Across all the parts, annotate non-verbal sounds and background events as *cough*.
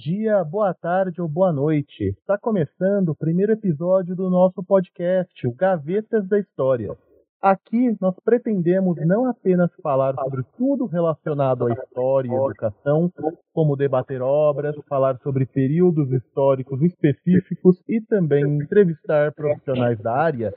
dia, boa tarde ou boa noite. Está começando o primeiro episódio do nosso podcast, o Gavetas da História. Aqui nós pretendemos não apenas falar sobre tudo relacionado à história e educação, como debater obras, falar sobre períodos históricos específicos e também entrevistar profissionais da área,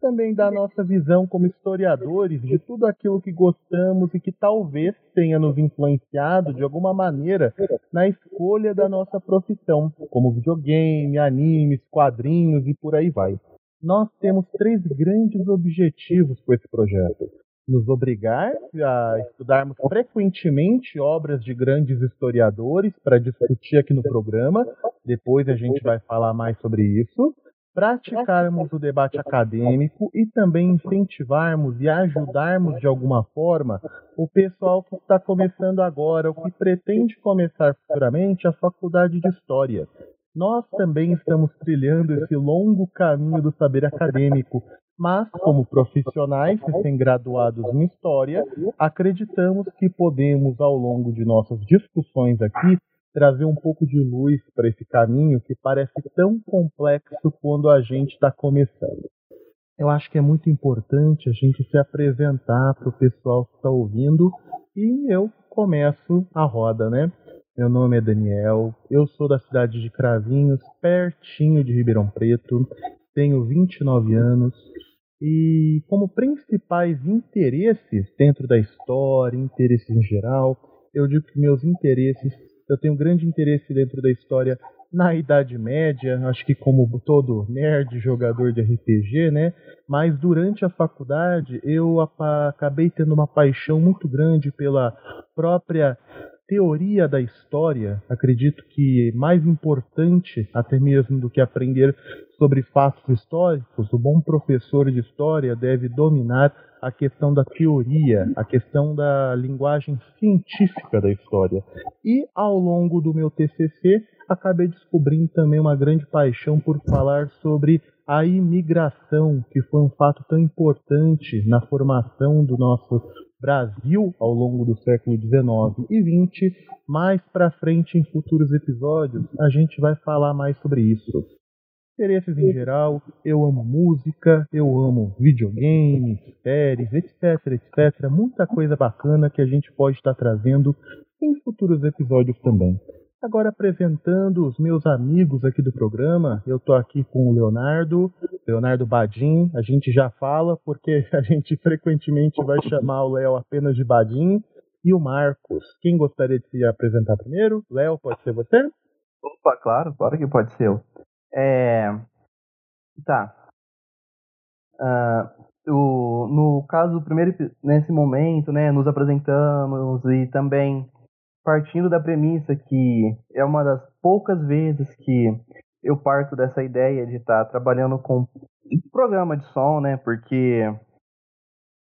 também dar nossa visão como historiadores de tudo aquilo que gostamos e que talvez tenha nos influenciado de alguma maneira na escolha da nossa profissão, como videogame, animes, quadrinhos e por aí vai. Nós temos três grandes objetivos com esse projeto. Nos obrigar a estudarmos frequentemente obras de grandes historiadores para discutir aqui no programa. Depois a gente vai falar mais sobre isso praticarmos o debate acadêmico e também incentivarmos e ajudarmos de alguma forma o pessoal que está começando agora ou que pretende começar futuramente a faculdade de História. Nós também estamos trilhando esse longo caminho do saber acadêmico, mas, como profissionais recém-graduados em História, acreditamos que podemos, ao longo de nossas discussões aqui, trazer um pouco de luz para esse caminho que parece tão complexo quando a gente está começando. Eu acho que é muito importante a gente se apresentar para o pessoal que está ouvindo e eu começo a roda, né? Meu nome é Daniel, eu sou da cidade de Cravinhos, pertinho de Ribeirão Preto, tenho 29 anos e, como principais interesses dentro da história, interesses em geral, eu digo que meus interesses eu tenho grande interesse dentro da história na Idade Média, acho que como todo nerd, jogador de RPG, né? Mas durante a faculdade eu acabei tendo uma paixão muito grande pela própria teoria da história. Acredito que mais importante até mesmo do que aprender sobre fatos históricos, o bom professor de história deve dominar a questão da teoria, a questão da linguagem científica da história. E ao longo do meu TCC, acabei descobrindo também uma grande paixão por falar sobre a imigração, que foi um fato tão importante na formação do nosso Brasil ao longo do século XIX e XX. Mais para frente, em futuros episódios, a gente vai falar mais sobre isso interesses em geral. Eu amo música, eu amo videogame, séries, etc, etc. Muita coisa bacana que a gente pode estar trazendo em futuros episódios também. Agora apresentando os meus amigos aqui do programa, eu tô aqui com o Leonardo, Leonardo Badim, a gente já fala porque *laughs* a gente frequentemente vai chamar o Léo apenas de Badim, e o Marcos. Quem gostaria de se apresentar primeiro? Léo, pode ser você? Opa, claro, claro que pode ser eu. É. Tá. Uh, o, no caso, primeiro, nesse momento, né, nos apresentamos e também partindo da premissa que é uma das poucas vezes que eu parto dessa ideia de estar tá trabalhando com programa de som, né, porque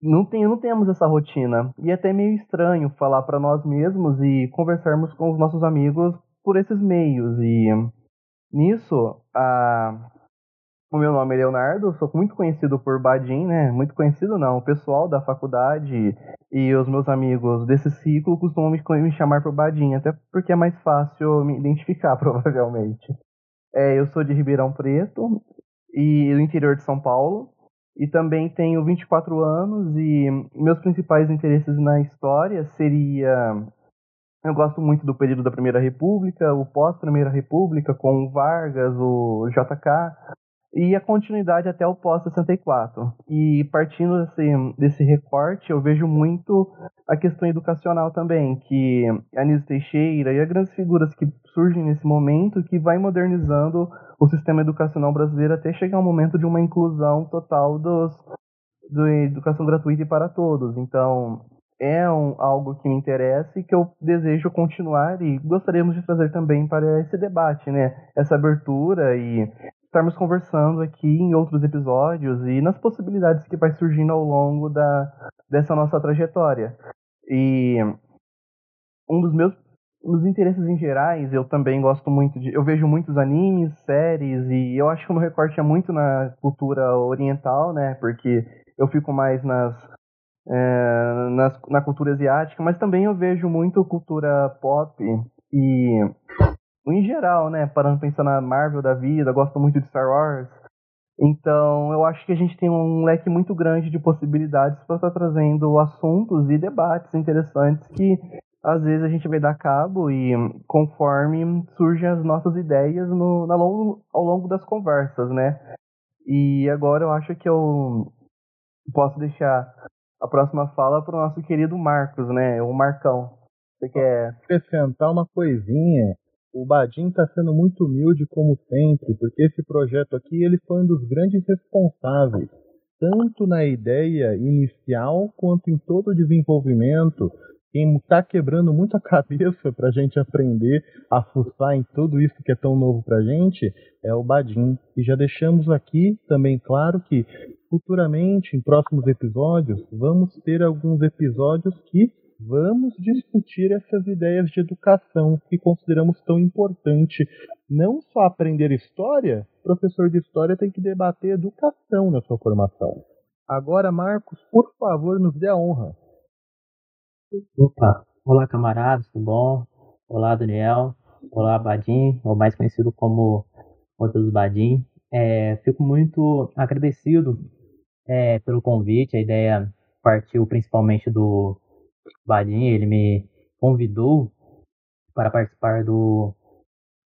não, tem, não temos essa rotina. E é até meio estranho falar para nós mesmos e conversarmos com os nossos amigos por esses meios. E Nisso, a... o meu nome é Leonardo, sou muito conhecido por Badim, né? Muito conhecido não, o pessoal da faculdade e os meus amigos desse ciclo costumam me, chamar por Badim, até porque é mais fácil me identificar, *laughs* provavelmente. É, eu sou de Ribeirão Preto e do interior de São Paulo. E também tenho 24 anos e meus principais interesses na história seria eu gosto muito do período da Primeira República, o pós-Primeira República, com o Vargas, o JK. e a continuidade até o pós-64. E partindo desse, desse recorte, eu vejo muito a questão educacional também, que Anísio Teixeira e as grandes figuras que surgem nesse momento, que vai modernizando o sistema educacional brasileiro até chegar ao momento de uma inclusão total dos, da educação gratuita e para todos. Então, é um, algo que me interessa e que eu desejo continuar e gostaríamos de trazer também para esse debate, né? Essa abertura e estarmos conversando aqui em outros episódios e nas possibilidades que vai surgindo ao longo da, dessa nossa trajetória. E um dos meus nos interesses em gerais, eu também gosto muito de. Eu vejo muitos animes, séries, e eu acho que o meu recorte é muito na cultura oriental, né? Porque eu fico mais nas é, na, na cultura asiática, mas também eu vejo muito cultura pop e em geral, né, parando pensar na Marvel da vida, gosto muito de Star Wars. Então, eu acho que a gente tem um leque muito grande de possibilidades para estar tá trazendo assuntos e debates interessantes que às vezes a gente vai dar cabo e conforme surgem as nossas ideias no, na longo, ao longo das conversas, né? E agora eu acho que eu posso deixar a próxima fala para o nosso querido Marcos, né? O Marcão. Você quer acrescentar uma coisinha? O Badim está sendo muito humilde como sempre, porque esse projeto aqui ele foi um dos grandes responsáveis, tanto na ideia inicial quanto em todo o desenvolvimento. Quem está quebrando muita *laughs* cabeça para a gente aprender a fuçar em tudo isso que é tão novo para a gente é o Badim. E já deixamos aqui também claro que futuramente, em próximos episódios, vamos ter alguns episódios que vamos discutir essas ideias de educação que consideramos tão importante. Não só aprender história, professor de história tem que debater educação na sua formação. Agora, Marcos, por favor, nos dê a honra. Opa, olá camaradas, tudo bom? Olá Daniel, olá Badim, ou mais conhecido como Matheus Badim. É, fico muito agradecido é, pelo convite. A ideia partiu principalmente do Badim, ele me convidou para participar do,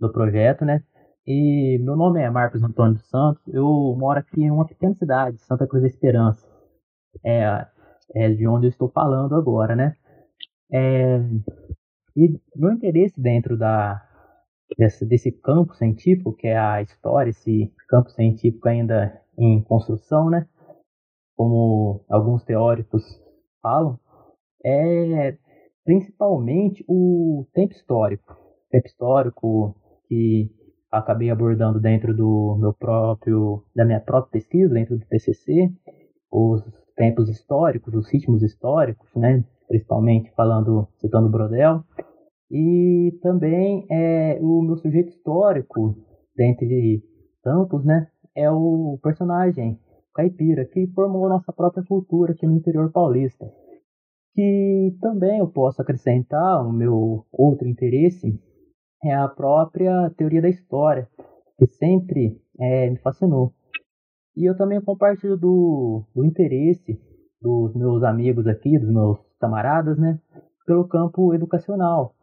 do projeto, né? E meu nome é Marcos Antônio dos Santos, eu moro aqui em uma pequena cidade, Santa Cruz da Esperança. É, é de onde eu estou falando agora, né? É, e meu interesse dentro da, desse, desse campo científico, que é a história, esse campo científico ainda em construção, né? como alguns teóricos falam, é principalmente o tempo histórico. Tempo histórico que acabei abordando dentro do meu próprio da minha própria pesquisa dentro do TCC, os tempos históricos, os ritmos históricos, né, principalmente falando citando Brodel, e também é o meu sujeito histórico dentre tantos, né, é o personagem caipira, que formou nossa própria cultura aqui no interior paulista. Que também eu posso acrescentar o meu outro interesse é a própria teoria da história, que sempre é, me fascinou. E eu também compartilho do, do interesse dos meus amigos aqui, dos meus camaradas, né, pelo campo educacional,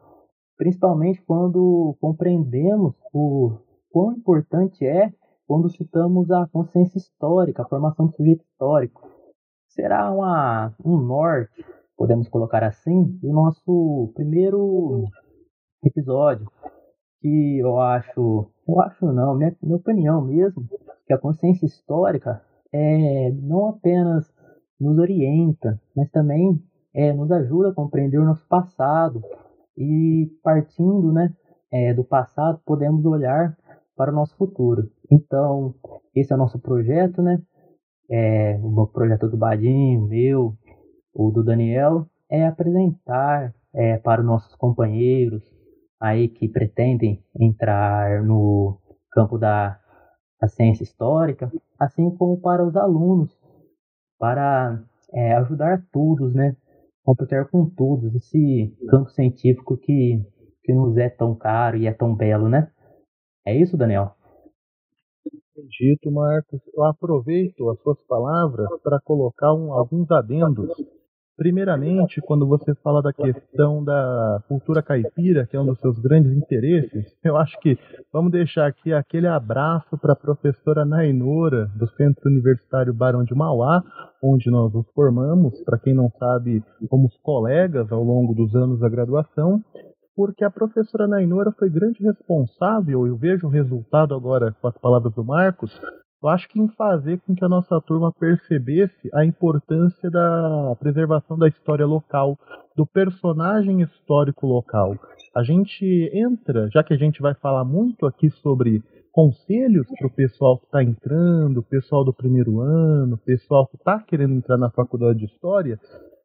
principalmente quando compreendemos o quão importante é quando citamos a consciência histórica, a formação do sujeito histórico. Será uma, um norte, podemos colocar assim, do nosso primeiro episódio, que eu acho, eu acho não, minha, minha opinião mesmo, que a consciência histórica é, não apenas nos orienta, mas também é, nos ajuda a compreender o nosso passado e partindo né, é, do passado podemos olhar para o nosso futuro. Então, esse é o nosso projeto, né? É, o projeto do Badinho, meu, o do Daniel, é apresentar é, para os nossos companheiros aí que pretendem entrar no campo da, da ciência histórica, assim como para os alunos, para é, ajudar todos, né? Computar com todos esse campo científico que, que nos é tão caro e é tão belo, né? É isso, Daniel? Dito, Marcos. Eu aproveito as suas palavras para colocar um, alguns adendos Primeiramente, quando você fala da questão da cultura caipira, que é um dos seus grandes interesses, eu acho que vamos deixar aqui aquele abraço para a professora Nainora, do Centro Universitário Barão de Mauá, onde nós nos formamos, para quem não sabe, fomos colegas ao longo dos anos da graduação, porque a professora Nainora foi grande responsável, eu vejo o resultado agora com as palavras do Marcos, eu acho que em fazer com que a nossa turma percebesse a importância da preservação da história local, do personagem histórico local. A gente entra, já que a gente vai falar muito aqui sobre conselhos para o pessoal que está entrando, pessoal do primeiro ano, pessoal que está querendo entrar na faculdade de História,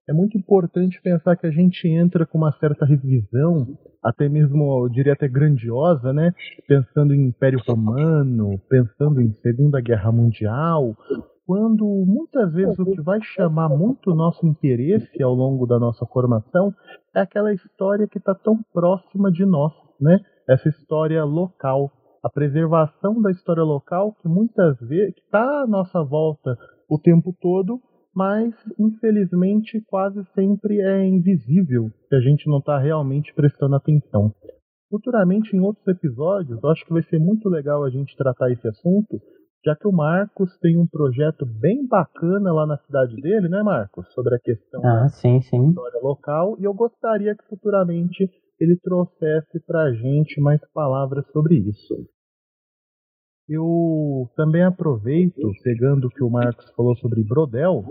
é muito importante pensar que a gente entra com uma certa revisão, até mesmo, eu diria até grandiosa, né? Pensando em Império Romano, pensando em Segunda Guerra Mundial, quando muitas vezes o que vai chamar muito o nosso interesse ao longo da nossa formação é aquela história que está tão próxima de nós, né? Essa história local, a preservação da história local que muitas vezes está à nossa volta o tempo todo, mas infelizmente quase sempre é invisível se a gente não está realmente prestando atenção. Futuramente, em outros episódios, eu acho que vai ser muito legal a gente tratar esse assunto, já que o Marcos tem um projeto bem bacana lá na cidade dele, né, Marcos? Sobre a questão Ah, da sim, sim. história local, e eu gostaria que futuramente ele trouxesse para a gente mais palavras sobre isso. Eu também aproveito, pegando o que o Marcos falou sobre Brodel,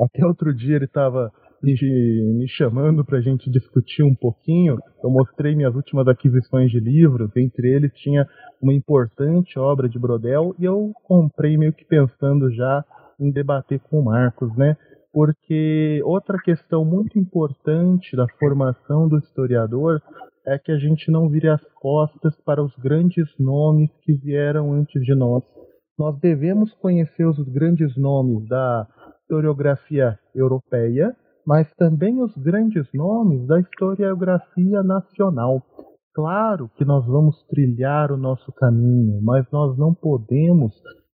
até outro dia ele estava me, chamando para a gente discutir um pouquinho. Eu mostrei minhas últimas aquisições de livros, entre eles tinha uma importante obra de Brodel, e eu comprei meio que pensando já em debater com o Marcos, né? Porque outra questão muito importante da formação do historiador é que a gente não vire as costas para os grandes nomes que vieram antes de nós. Nós devemos conhecer os grandes nomes da historiografia europeia, mas também os grandes nomes da historiografia nacional. Claro que nós vamos trilhar o nosso caminho, mas nós não podemos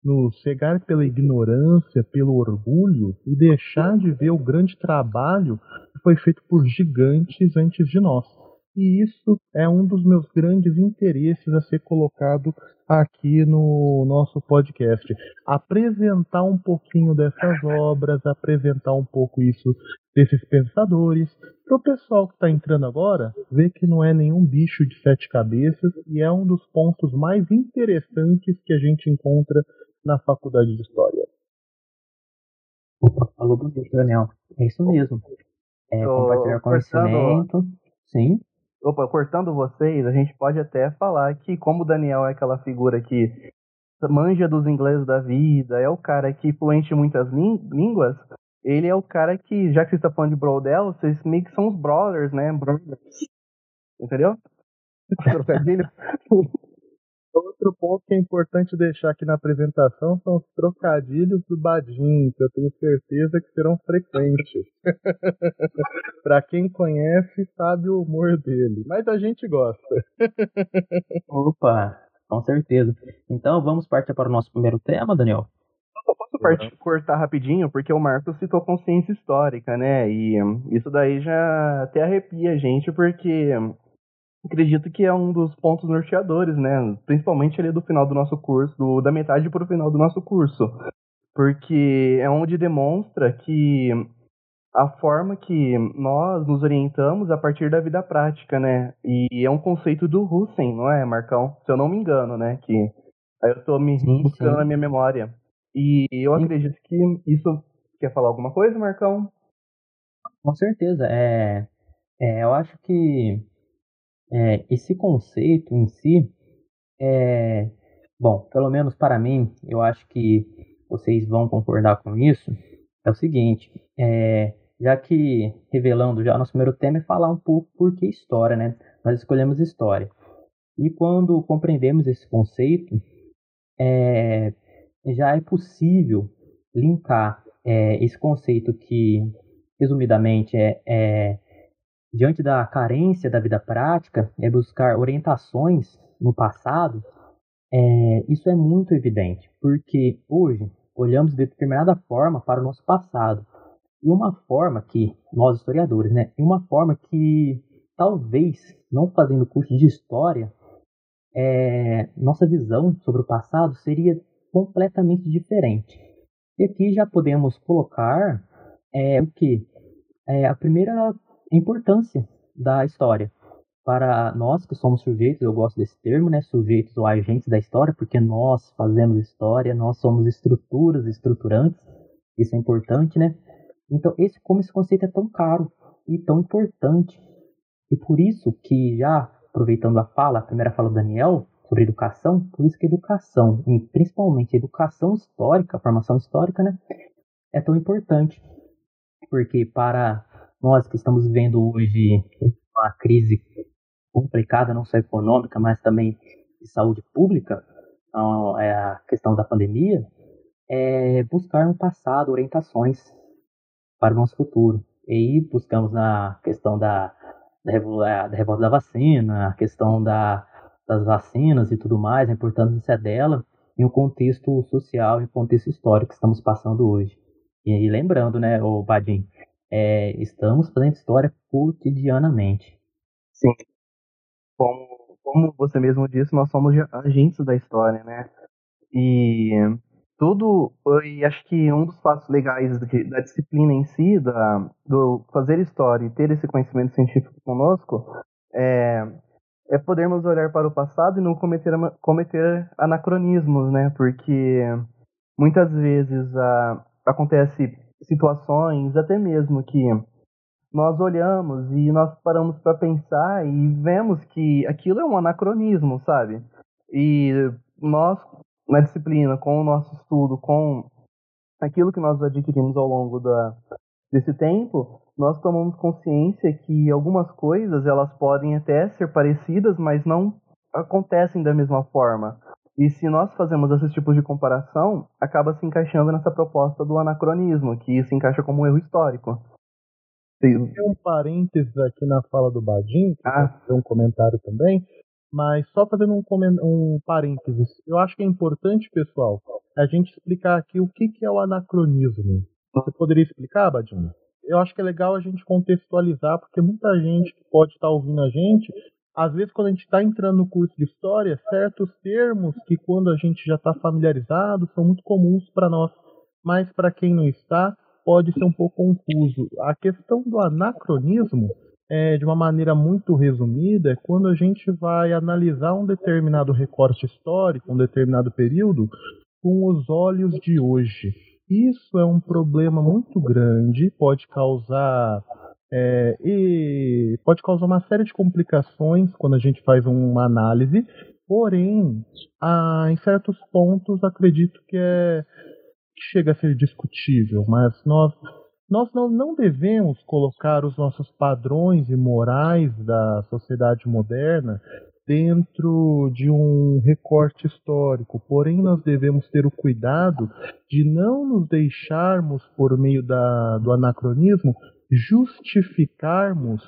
nos cegar pela ignorância, pelo orgulho e deixar de ver o grande trabalho que foi feito por gigantes antes de nós. E isso é um dos meus grandes interesses a ser colocado aqui no nosso podcast. Apresentar um pouquinho dessas obras, apresentar um pouco isso desses pensadores, para o pessoal que está entrando agora ver que não é nenhum bicho de sete cabeças e é um dos pontos mais interessantes que a gente encontra na faculdade de História. Opa, falou bonito, Daniel. É isso mesmo. É, compartilhar conhecimento. Sim. Opa, cortando vocês, a gente pode até falar que, como o Daniel é aquela figura que manja dos ingleses da vida, é o cara que fluente em muitas línguas, ele é o cara que, já que você está falando de Brodel, vocês meio que são os brothers, né? Brothers. Entendeu? *laughs* Trocadilho. Outro ponto que é importante deixar aqui na apresentação são os trocadilhos do Badin, que eu tenho certeza que serão frequentes. *laughs* Para quem conhece, sabe o humor dele, mas a gente gosta. *laughs* Opa, com certeza. Então vamos partir para o nosso primeiro tema, Daniel. Eu posso part- cortar rapidinho, porque o Marcos citou consciência histórica, né? E hum, isso daí já até arrepia a gente, porque hum, acredito que é um dos pontos norteadores, né? Principalmente ali do final do nosso curso, do- da metade para o final do nosso curso. Porque é onde demonstra que a forma que nós nos orientamos a partir da vida prática, né? E é um conceito do Husserl, não é, Marcão? Se eu não me engano, né? Que aí eu tô me Sim, buscando sim. na minha memória. E eu Sim. acredito que isso. Quer falar alguma coisa, Marcão? Com certeza. É, é, eu acho que é, esse conceito em si é. Bom, pelo menos para mim, eu acho que vocês vão concordar com isso. É o seguinte, é, já que revelando já nosso primeiro tema é falar um pouco por que história, né? Nós escolhemos história. E quando compreendemos esse conceito, é, já é possível linkar é, esse conceito que, resumidamente, é, é diante da carência da vida prática, é buscar orientações no passado. É, isso é muito evidente, porque hoje olhamos de determinada forma para o nosso passado. E uma forma que, nós historiadores, né? E uma forma que talvez, não fazendo curso de história, é, nossa visão sobre o passado seria completamente diferente. E aqui já podemos colocar é, o que? É, a primeira importância da história. Para nós que somos sujeitos, eu gosto desse termo, né? Sujeitos ou agentes da história, porque nós fazemos história, nós somos estruturas estruturantes, isso é importante, né? Então, esse, como esse conceito é tão caro e tão importante, e por isso que já aproveitando a fala, a primeira fala do Daniel sobre educação, por isso que educação, e principalmente educação histórica, formação histórica, né, é tão importante. Porque para nós que estamos vivendo hoje uma crise complicada, não só econômica, mas também de saúde pública, então, é a questão da pandemia, é buscar no passado orientações para o nosso futuro. E aí buscamos na questão da da, revolta da vacina, a questão da, das vacinas e tudo mais, a importância dela em um contexto social, em um contexto histórico que estamos passando hoje. E, e lembrando, né, o Badim, é, estamos fazendo história cotidianamente. Sim. Como, como você mesmo disse, nós somos agentes da história, né? E tudo, e acho que um dos passos legais da disciplina em si, da, do fazer história e ter esse conhecimento científico conosco, é, é podermos olhar para o passado e não cometer, cometer anacronismos, né? Porque muitas vezes a, acontece situações, até mesmo que nós olhamos e nós paramos para pensar e vemos que aquilo é um anacronismo, sabe? E nós na disciplina, com o nosso estudo, com aquilo que nós adquirimos ao longo da, desse tempo, nós tomamos consciência que algumas coisas elas podem até ser parecidas, mas não acontecem da mesma forma. E se nós fazemos esse tipo de comparação, acaba se encaixando nessa proposta do anacronismo, que se encaixa como um erro histórico. Tem um parênteses aqui na fala do Badin, que ah. tem um comentário também, mas só fazendo um, um parênteses, eu acho que é importante, pessoal, a gente explicar aqui o que, que é o anacronismo. Você poderia explicar, Badinho? Eu acho que é legal a gente contextualizar, porque muita gente que pode estar ouvindo a gente, às vezes quando a gente está entrando no curso de história, certos termos que quando a gente já está familiarizado são muito comuns para nós, mas para quem não está, pode ser um pouco confuso. A questão do anacronismo é, de uma maneira muito resumida, é quando a gente vai analisar um determinado recorte histórico, um determinado período, com os olhos de hoje. Isso é um problema muito grande, pode causar é, e pode causar uma série de complicações quando a gente faz uma análise, porém, ah, em certos pontos acredito que é que chega a ser discutível, mas nós nós não, não devemos colocar os nossos padrões e morais da sociedade moderna dentro de um recorte histórico. Porém, nós devemos ter o cuidado de não nos deixarmos, por meio da, do anacronismo, justificarmos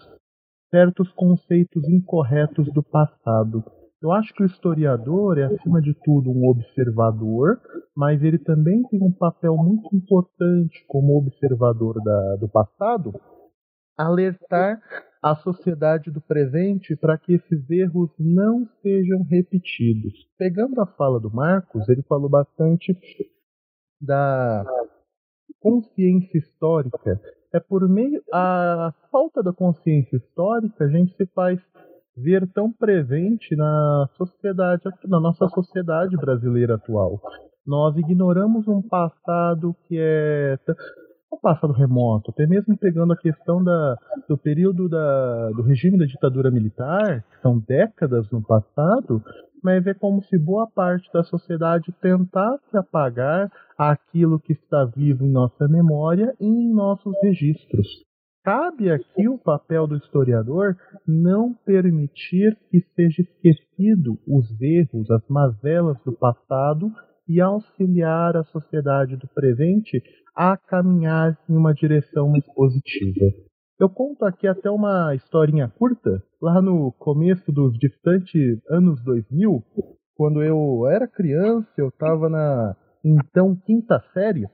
certos conceitos incorretos do passado. Eu acho que o historiador é, acima de tudo, um observador, mas ele também tem um papel muito importante como observador da, do passado, alertar a sociedade do presente para que esses erros não sejam repetidos. Pegando a fala do Marcos, ele falou bastante da consciência histórica. É por meio a falta da consciência histórica a gente se faz ver tão presente na sociedade, na nossa sociedade brasileira atual. Nós ignoramos um passado que é um passado remoto, até mesmo pegando a questão da, do período da, do regime da ditadura militar, que são décadas no passado, mas é como se boa parte da sociedade tentasse apagar aquilo que está vivo em nossa memória e em nossos registros. Cabe aqui o papel do historiador não permitir que seja esquecido os erros, as mazelas do passado e auxiliar a sociedade do presente a caminhar em uma direção mais positiva. Eu conto aqui até uma historinha curta, lá no começo dos distantes anos 2000, quando eu era criança, eu estava na então quinta série,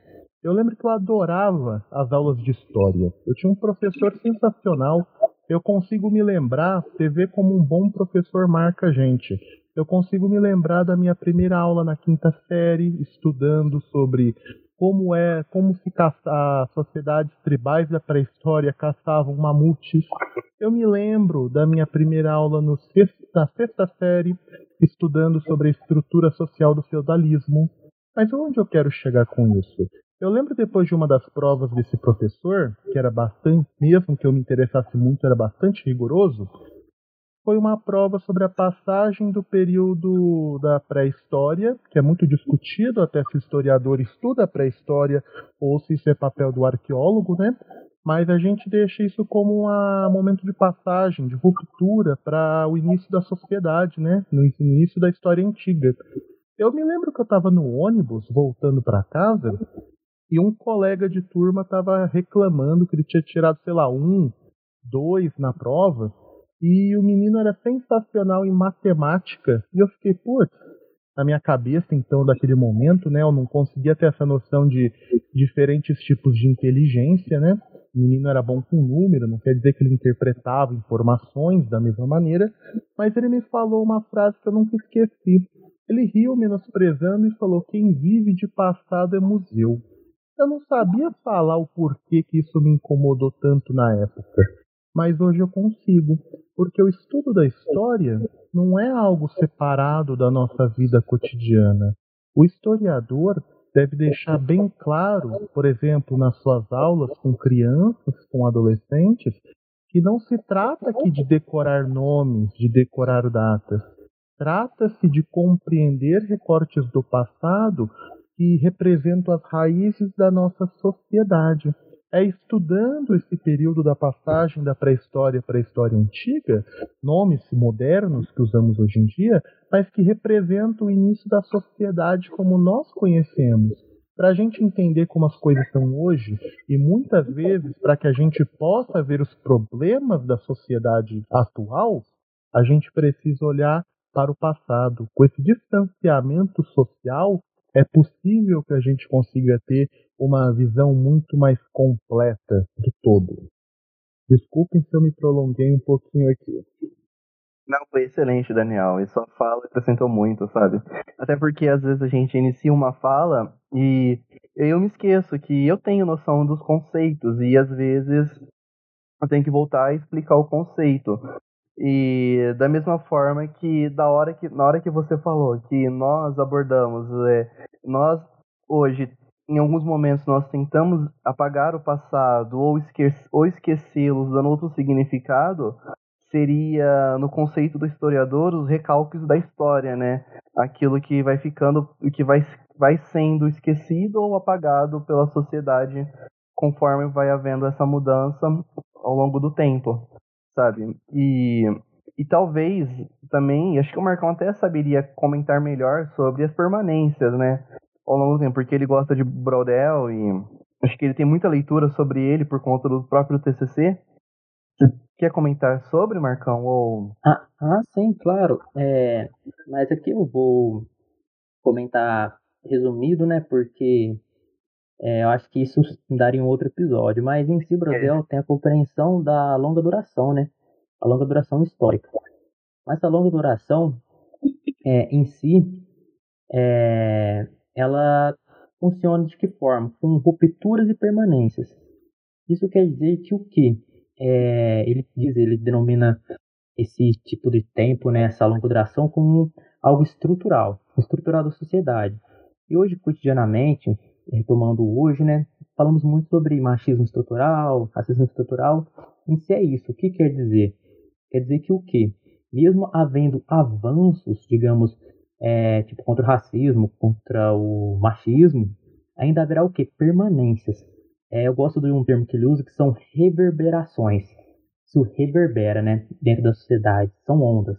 Eu lembro que eu adorava as aulas de história. Eu tinha um professor sensacional. Eu consigo me lembrar, vê como um bom professor marca a gente. Eu consigo me lembrar da minha primeira aula na quinta série, estudando sobre como é, como se as sociedades tribais da pré-história caçavam mamutes. Eu me lembro da minha primeira aula sexto, na sexta série, estudando sobre a estrutura social do feudalismo. Mas onde eu quero chegar com isso? Eu lembro depois de uma das provas desse professor, que era bastante, mesmo que eu me interessasse muito, era bastante rigoroso, foi uma prova sobre a passagem do período da pré-história, que é muito discutido até se o historiador estuda a pré-história ou se isso é papel do arqueólogo, né? Mas a gente deixa isso como um momento de passagem, de ruptura para o início da sociedade, né? No início da história antiga. Eu me lembro que eu estava no ônibus voltando para casa e um colega de turma estava reclamando que ele tinha tirado, sei lá, um, dois na prova e o menino era sensacional em matemática. E eu fiquei, putz, na minha cabeça, então, daquele momento, né? Eu não conseguia ter essa noção de diferentes tipos de inteligência, né? O menino era bom com número, não quer dizer que ele interpretava informações da mesma maneira, mas ele me falou uma frase que eu nunca esqueci. Ele riu menosprezando e falou: Quem vive de passado é museu. Eu não sabia falar o porquê que isso me incomodou tanto na época mas hoje eu consigo, porque o estudo da história não é algo separado da nossa vida cotidiana. O historiador deve deixar bem claro, por exemplo, nas suas aulas com crianças, com adolescentes, que não se trata aqui de decorar nomes, de decorar datas. Trata-se de compreender recortes do passado que representam as raízes da nossa sociedade é estudando esse período da passagem da pré-história para a história antiga, nomes modernos que usamos hoje em dia, mas que representam o início da sociedade como nós conhecemos. Para a gente entender como as coisas são hoje, e muitas vezes para que a gente possa ver os problemas da sociedade atual, a gente precisa olhar para o passado. Com esse distanciamento social, é possível que a gente consiga ter uma visão muito mais completa do todo. Desculpem se eu me prolonguei um pouquinho aqui. Não, foi excelente, Daniel. E sua fala acrescentou muito, sabe? Até porque às vezes a gente inicia uma fala e eu me esqueço que eu tenho noção dos conceitos e às vezes eu tenho que voltar e explicar o conceito. E da mesma forma que da hora que na hora que você falou que nós abordamos, é, nós hoje em alguns momentos nós tentamos apagar o passado ou, esque ou esquecê-los dando outro significado, seria no conceito do historiador os recalques da história, né? Aquilo que vai ficando, que vai, vai sendo esquecido ou apagado pela sociedade conforme vai havendo essa mudança ao longo do tempo, sabe? E, e talvez também, acho que o Marcão até saberia comentar melhor sobre as permanências, né? ao longo do tempo, porque ele gosta de Brodel e acho que ele tem muita leitura sobre ele por conta do próprio TCC. Você quer comentar sobre, Marcão? Ou... Ah, ah sim, claro. É, mas aqui eu vou comentar resumido, né? Porque é, eu acho que isso daria um outro episódio. Mas em si, Brodel é. tem a compreensão da longa duração, né? A longa duração histórica. Mas a longa duração é, em si é, ela funciona de que forma? Com rupturas e permanências. Isso quer dizer que o que? É, ele diz, ele denomina esse tipo de tempo, né, essa longa duração, como algo estrutural, estrutural da sociedade. E hoje, cotidianamente, retomando hoje, né, falamos muito sobre machismo estrutural, racismo estrutural. Em si é isso. O que quer dizer? Quer dizer que o que? Mesmo havendo avanços, digamos, é, tipo, contra o racismo, contra o machismo, ainda haverá o que? Permanências. É, eu gosto de um termo que ele usa que são reverberações. Isso reverbera, né, dentro da sociedade, são ondas.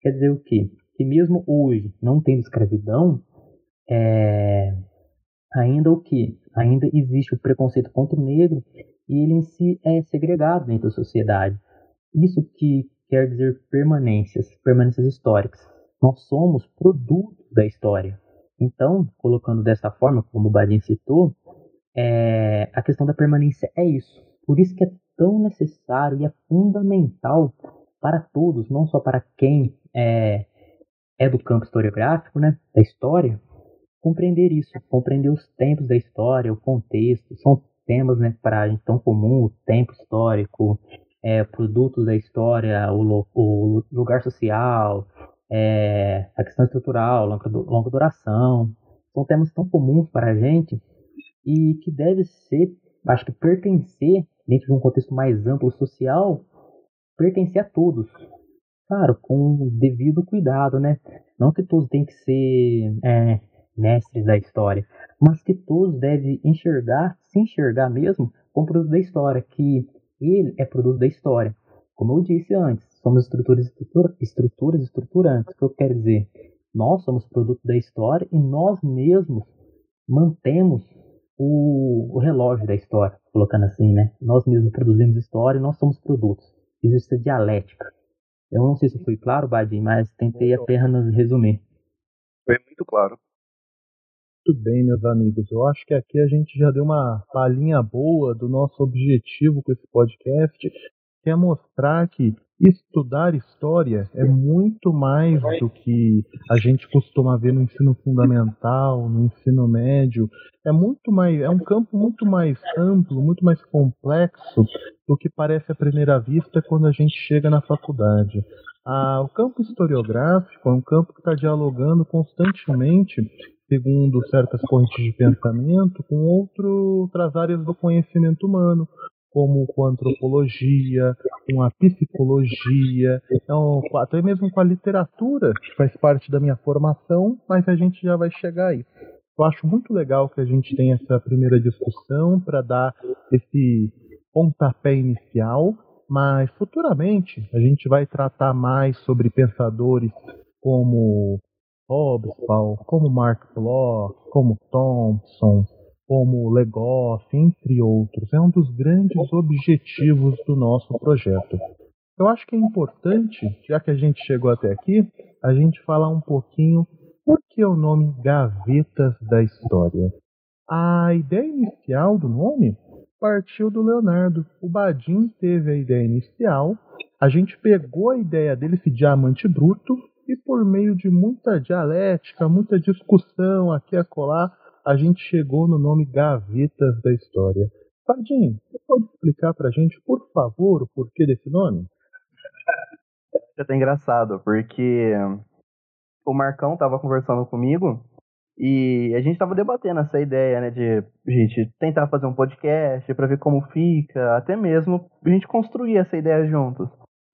Quer dizer o quê? Que mesmo hoje, não tendo escravidão, é, ainda o que? Ainda existe o preconceito contra o negro e ele em si é segregado dentro da sociedade. Isso que quer dizer permanências, permanências históricas. Nós somos produto da história. Então, colocando dessa forma, como o Badin citou, é, a questão da permanência é isso. Por isso que é tão necessário e é fundamental para todos, não só para quem é, é do campo historiográfico, né, da história, compreender isso, compreender os tempos da história, o contexto, são temas né, para a gente tão comum, o tempo histórico, é, produtos da história, o, o lugar social, é, a questão estrutural, longa, longa duração, são temas tão comuns para a gente e que deve ser, acho que pertencer, dentro de um contexto mais amplo social, pertencer a todos. Claro, com devido cuidado, né? Não que todos têm que ser é, mestres da história, mas que todos devem enxergar, se enxergar mesmo, como produto da história, que ele é produto da história. Como eu disse antes, somos estruturas, estrutura, estruturas estruturantes. O que eu quero dizer? Nós somos produto da história e nós mesmos mantemos o, o relógio da história, colocando assim, né? Nós mesmos produzimos história e nós somos produtos. Existe a dialética. Eu não sei se foi claro, Badim, mas tentei apenas resumir. Foi muito claro. Muito bem, meus amigos. Eu acho que aqui a gente já deu uma palhinha boa do nosso objetivo com esse podcast, que é mostrar que estudar história é muito mais do que a gente costuma ver no ensino fundamental, no ensino médio. É muito mais, é um campo muito mais amplo, muito mais complexo do que parece à primeira vista quando a gente chega na faculdade. Ah, o campo historiográfico é um campo que está dialogando constantemente segundo certas correntes de pensamento, com outras áreas do conhecimento humano, como com a antropologia, com a psicologia, então, até mesmo com a literatura, que faz parte da minha formação, mas a gente já vai chegar aí. Eu acho muito legal que a gente tenha essa primeira discussão para dar esse pontapé inicial, mas futuramente a gente vai tratar mais sobre pensadores como Hobsbawm, como Mark Bloch, como Thompson, como Legoff, entre outros. É um dos grandes objetivos do nosso projeto. Eu acho que é importante, já que a gente chegou até aqui, a gente falar um pouquinho por que o nome Gavetas da História. A ideia inicial do nome partiu do Leonardo. O Badin teve a ideia inicial, a gente pegou a ideia dele, esse diamante bruto, e por meio de muita dialética, muita discussão aqui a colar, a gente chegou no nome Gavetas da História. Padim, você pode explicar pra gente, por favor, o porquê desse nome? É até engraçado, porque o Marcão tava conversando comigo e a gente tava debatendo essa ideia, né, de gente tentar fazer um podcast para ver como fica, até mesmo a gente construir essa ideia juntos.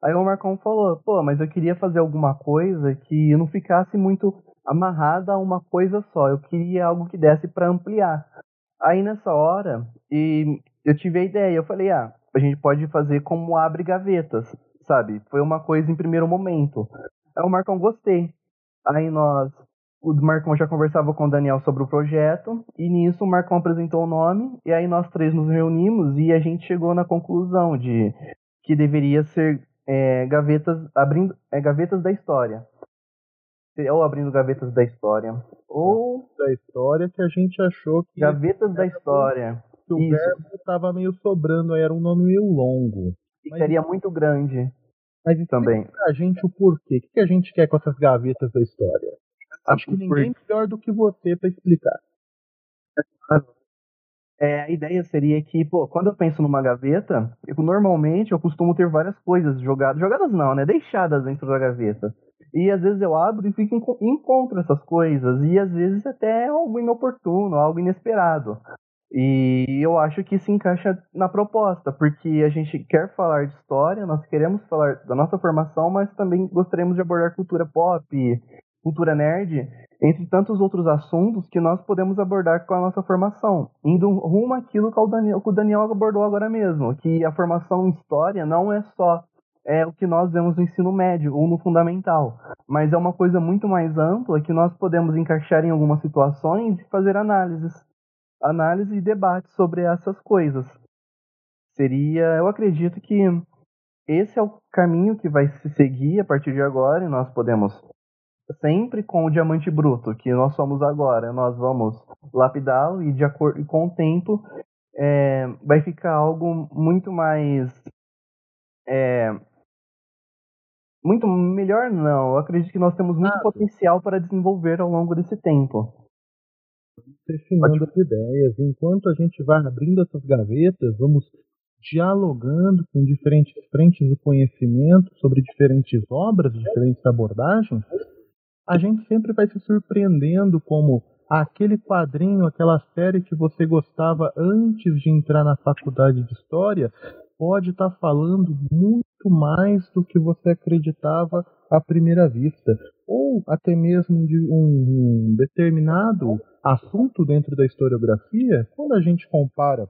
Aí o Marcão falou, pô, mas eu queria fazer alguma coisa que não ficasse muito amarrada a uma coisa só. Eu queria algo que desse para ampliar. Aí nessa hora, e eu tive a ideia, eu falei, ah, a gente pode fazer como abre gavetas, sabe? Foi uma coisa em primeiro momento. Aí o Marcão gostei. Aí nós, o Marcão já conversava com o Daniel sobre o projeto, e nisso o Marcão apresentou o nome, e aí nós três nos reunimos e a gente chegou na conclusão de que deveria ser é, gavetas abrindo é, gavetas da história. Ou abrindo gavetas da história. Ou da história que a gente achou que gavetas da história. que o Isso. verbo estava meio sobrando era um nome meio longo. Seria muito grande mas também. a gente o porquê. O que a gente quer com essas gavetas da história? Acho que ninguém Por... melhor do que você para explicar é, a ideia seria que, pô, quando eu penso numa gaveta, eu, normalmente eu costumo ter várias coisas jogadas. Jogadas não, né? Deixadas dentro da gaveta. E às vezes eu abro e fico encontro essas coisas. E às vezes até algo inoportuno, algo inesperado. E eu acho que se encaixa na proposta, porque a gente quer falar de história, nós queremos falar da nossa formação, mas também gostaríamos de abordar cultura pop, cultura nerd, entre tantos outros assuntos que nós podemos abordar com a nossa formação, indo rumo àquilo que o Daniel, que o Daniel abordou agora mesmo, que a formação em história não é só é o que nós vemos no ensino médio ou no fundamental, mas é uma coisa muito mais ampla que nós podemos encaixar em algumas situações e fazer análises, análise e debate sobre essas coisas. Seria, eu acredito que esse é o caminho que vai se seguir a partir de agora e nós podemos sempre com o diamante bruto, que nós somos agora. Nós vamos lapidá-lo e, de acordo com o tempo, é, vai ficar algo muito mais. É, muito melhor, não. Eu acredito que nós temos muito Ah, potencial para desenvolver ao longo desse tempo. refinando as ideias. Enquanto a gente vai abrindo essas gavetas, vamos dialogando com diferentes frentes do conhecimento sobre diferentes obras, diferentes abordagens, a gente sempre vai se surpreendendo como aquele quadrinho, aquela série que você gostava antes de entrar na faculdade de história pode estar falando muito mais do que você acreditava à primeira vista, ou até mesmo de um, um determinado assunto dentro da historiografia, quando a gente compara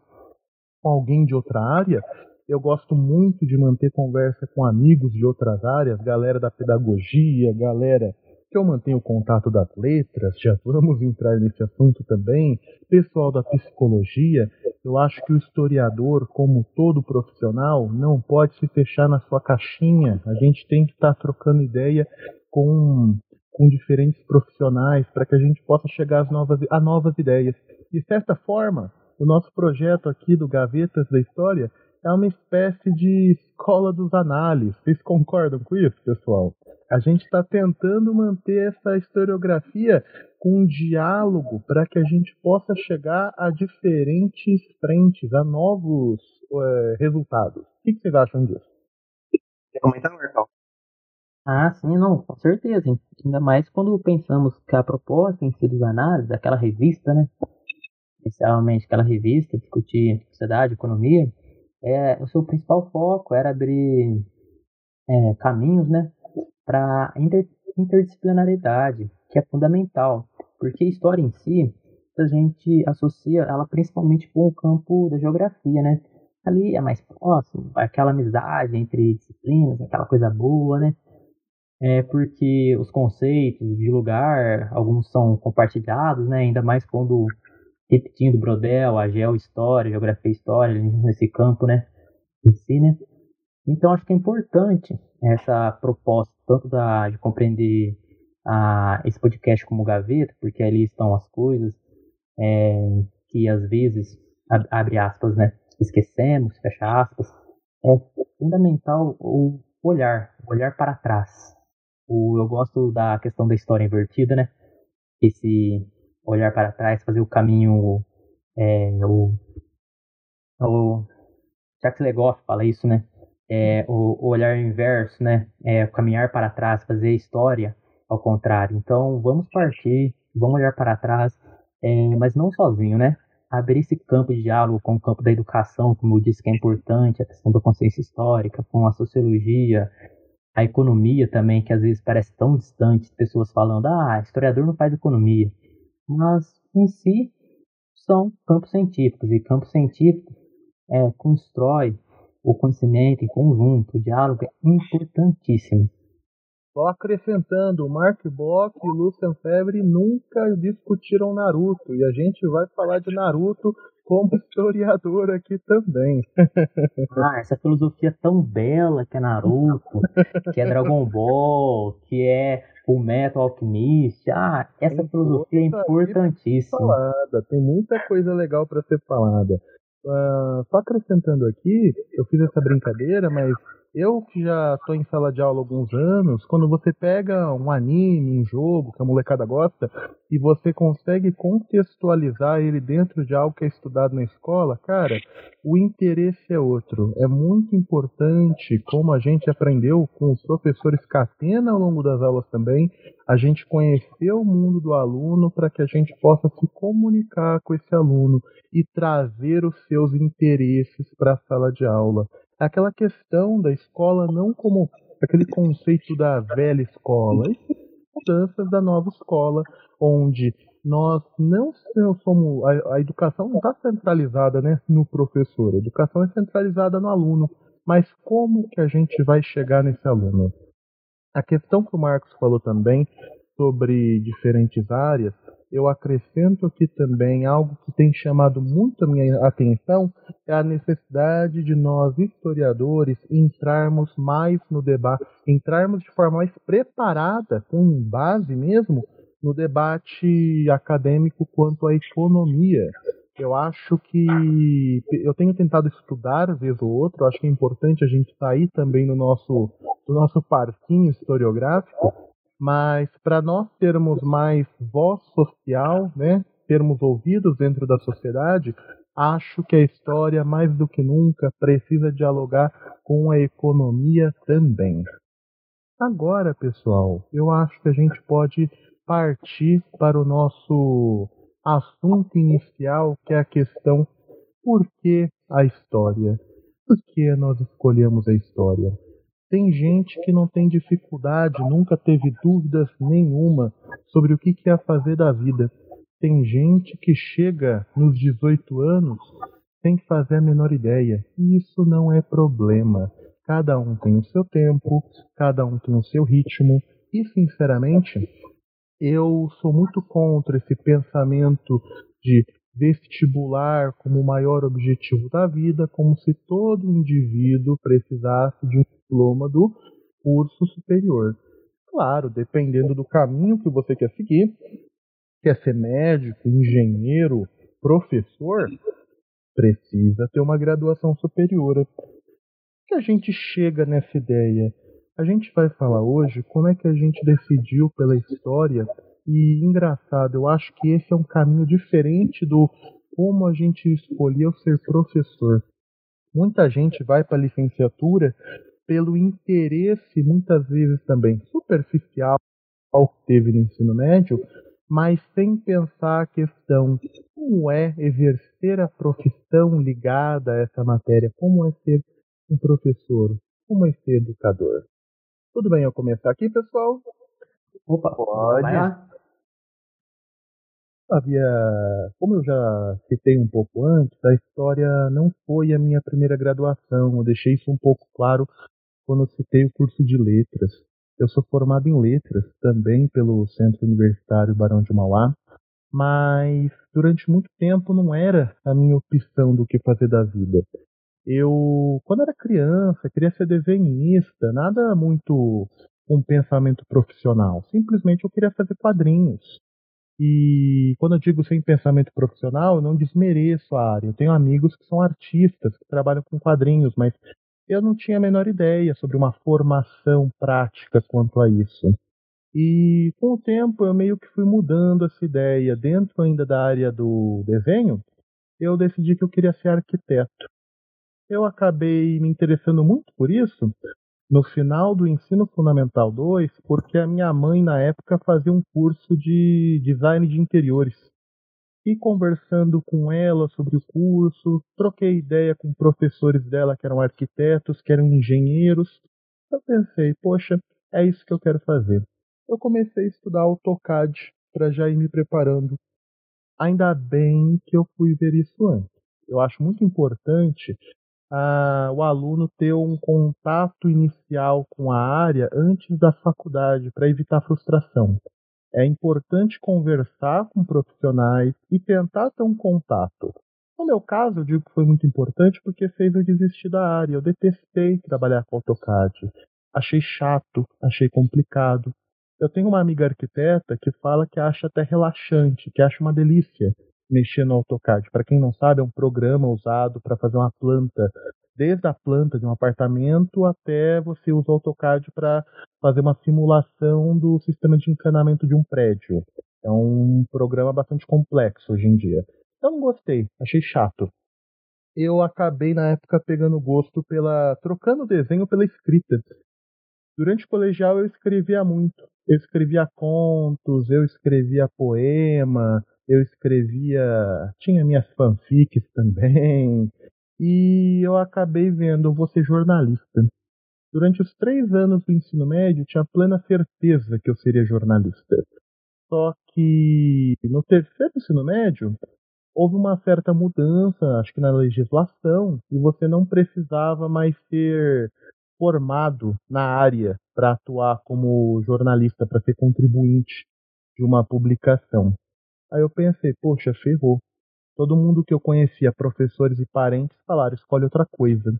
com alguém de outra área, eu gosto muito de manter conversa com amigos de outras áreas, galera da pedagogia, galera que eu mantenho contato das letras, já vamos entrar nesse assunto também, pessoal da psicologia. Eu acho que o historiador, como todo profissional, não pode se fechar na sua caixinha. A gente tem que estar trocando ideia com, com diferentes profissionais para que a gente possa chegar às novas, a novas ideias. De certa forma, o nosso projeto aqui do Gavetas da História é uma espécie de escola dos análises. Vocês concordam com isso, pessoal? A gente está tentando manter essa historiografia com um diálogo para que a gente possa chegar a diferentes frentes, a novos eh, resultados. O que, que vocês acham disso? Quer comentar, Marcão? Ah, sim, não, com certeza. hein. Ainda mais quando pensamos que a proposta em si dos análises, daquela revista, né? Especialmente aquela revista, discutir sociedade, economia, é, o seu principal foco era abrir é, caminhos, né? Para inter, interdisciplinaridade, que é fundamental. Porque a história em si, a gente associa ela principalmente com o campo da geografia, né? Ali é mais próximo, aquela amizade entre disciplinas, aquela coisa boa, né? É porque os conceitos de lugar, alguns são compartilhados, né? Ainda mais quando repetindo Brodel, a geohistória, geografia e história, nesse campo, né? Em si, né? Então acho que é importante essa proposta, tanto da, de compreender a, esse podcast como gaveta, porque ali estão as coisas é, que às vezes, ab- abre aspas, né? Esquecemos, fecha aspas. É fundamental o olhar, o olhar para trás. O, eu gosto da questão da história invertida, né? Esse olhar para trás, fazer o caminho. É, o, o Jacques Legoff fala isso, né? É, o, o olhar inverso, né? É, caminhar para trás, fazer história ao contrário. Então, vamos partir, vamos olhar para trás, é, mas não sozinho, né? Abrir esse campo de diálogo com o campo da educação, como eu disse que é importante, a questão da consciência histórica, com a sociologia, a economia também, que às vezes parece tão distante, pessoas falando, ah, historiador não faz economia. Mas, em si, são campos científicos, e campo científico é, constrói o conhecimento em conjunto, o diálogo é importantíssimo. Só acrescentando, Mark Bock e Lucian Febre nunca discutiram Naruto, e a gente vai falar de Naruto como *laughs* historiador aqui também. *laughs* Ah, essa filosofia tão bela que é Naruto, que é Dragon Ball, que é o Metal Alchemist. Ah, essa Tem filosofia é importantíssima. falada, tem muita coisa legal para ser falada. Ah, só acrescentando aqui, eu fiz essa brincadeira, mas eu que já estou em sala de aula há alguns anos, quando você pega um anime, um jogo que a molecada gosta, e você consegue contextualizar ele dentro de algo que é estudado na escola, cara, o interesse é outro. É muito importante, como a gente aprendeu com os professores Catena ao longo das aulas também, a gente conhecer o mundo do aluno para que a gente possa se comunicar com esse aluno e trazer os seus interesses para a sala de aula. Aquela questão da escola não como aquele conceito da velha escola, e mudanças da nova escola, onde nós não somos a, a educação não está centralizada né, no professor, a educação é centralizada no aluno. Mas como que a gente vai chegar nesse aluno? A questão que o Marcos falou também sobre diferentes áreas, eu acrescento aqui também algo que tem chamado muito a minha atenção, é a necessidade de nós, historiadores, entrarmos mais no debate, entrarmos de forma mais preparada, com base mesmo, no debate acadêmico quanto à economia. Eu acho que eu tenho tentado estudar vez ou outra, acho que é importante a gente sair também no nosso, no nosso parquinho historiográfico, mas para nós termos mais voz social, né, termos ouvidos dentro da sociedade, acho que a história, mais do que nunca, precisa dialogar com a economia também. Agora, pessoal, eu acho que a gente pode partir para o nosso assunto inicial, que é a questão por que a história? Por que nós escolhemos a história? Tem gente que não tem dificuldade, nunca teve dúvidas nenhuma sobre o que quer fazer da vida. Tem gente que chega nos 18 anos sem fazer a menor ideia. E isso não é problema. Cada um tem o seu tempo, cada um tem o seu ritmo. E, sinceramente, eu sou muito contra esse pensamento de vestibular como o maior objetivo da vida, como se todo indivíduo precisasse de um diploma do curso superior. Claro, dependendo do caminho que você quer seguir, quer ser médico, engenheiro, professor, precisa ter uma graduação superior. Que a gente chega nessa ideia? A gente vai falar hoje como é que a gente decidiu pela história e engraçado, eu acho que esse é um caminho diferente do como a gente escolheu ser professor. Muita gente vai para a licenciatura pelo interesse, muitas vezes também superficial, ao que teve no ensino médio, mas sem pensar a questão como é exercer a profissão ligada a essa matéria, como é ser um professor, como é ser educador. Tudo bem eu começar aqui, pessoal? Opa, Pode. vai lá. Havia, como eu já citei um pouco antes, a história não foi a minha primeira graduação. Eu deixei isso um pouco claro quando eu citei o curso de letras. Eu sou formado em letras também pelo Centro Universitário Barão de Mauá, mas durante muito tempo não era a minha opção do que fazer da vida. Eu, quando era criança, queria ser desenhista, nada muito um pensamento profissional. Simplesmente eu queria fazer quadrinhos. E quando eu digo sem pensamento profissional, eu não desmereço a área. Eu tenho amigos que são artistas, que trabalham com quadrinhos, mas eu não tinha a menor ideia sobre uma formação prática quanto a isso. E com o tempo eu meio que fui mudando essa ideia. Dentro ainda da área do desenho, eu decidi que eu queria ser arquiteto. Eu acabei me interessando muito por isso no final do ensino fundamental 2, porque a minha mãe na época fazia um curso de design de interiores. E conversando com ela sobre o curso, troquei ideia com professores dela que eram arquitetos, que eram engenheiros. Eu pensei, poxa, é isso que eu quero fazer. Eu comecei a estudar AutoCAD para já ir me preparando. Ainda bem que eu fui ver isso antes. Eu acho muito importante ah, o aluno ter um contato inicial com a área antes da faculdade para evitar frustração. É importante conversar com profissionais e tentar ter um contato. No meu caso, eu digo que foi muito importante porque fez eu desistir da área. Eu detestei trabalhar com AutoCAD. Achei chato, achei complicado. Eu tenho uma amiga arquiteta que fala que acha até relaxante, que acha uma delícia mexer no AutoCAD. Para quem não sabe, é um programa usado para fazer uma planta, desde a planta de um apartamento até você usa o AutoCAD para fazer uma simulação do sistema de encanamento de um prédio. É um programa bastante complexo hoje em dia. Eu não gostei, achei chato. Eu acabei na época pegando gosto pela trocando o desenho pela escrita. Durante o colegial eu escrevia muito. Eu escrevia contos, eu escrevia poema, eu escrevia, tinha minhas fanfics também, e eu acabei vendo, eu vou ser jornalista. Durante os três anos do ensino médio, tinha plena certeza que eu seria jornalista. Só que no terceiro ensino médio, houve uma certa mudança, acho que na legislação, e você não precisava mais ser formado na área para atuar como jornalista, para ser contribuinte de uma publicação. Aí eu pensei, poxa, ferrou. Todo mundo que eu conhecia, professores e parentes, falaram, escolhe outra coisa.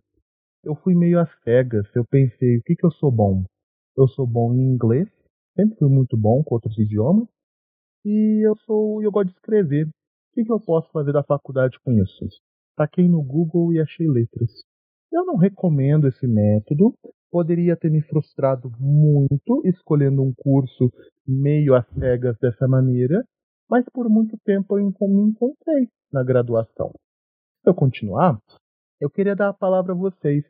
Eu fui meio às cegas, eu pensei, o que que eu sou bom? Eu sou bom em inglês, sempre fui muito bom com outros idiomas, e eu sou, eu gosto de escrever. O que que eu posso fazer da faculdade com isso? Taquei no Google e achei letras. Eu não recomendo esse método, poderia ter me frustrado muito escolhendo um curso meio às cegas dessa maneira, mas por muito tempo eu me encontrei na graduação. Se eu continuar, eu queria dar a palavra a vocês.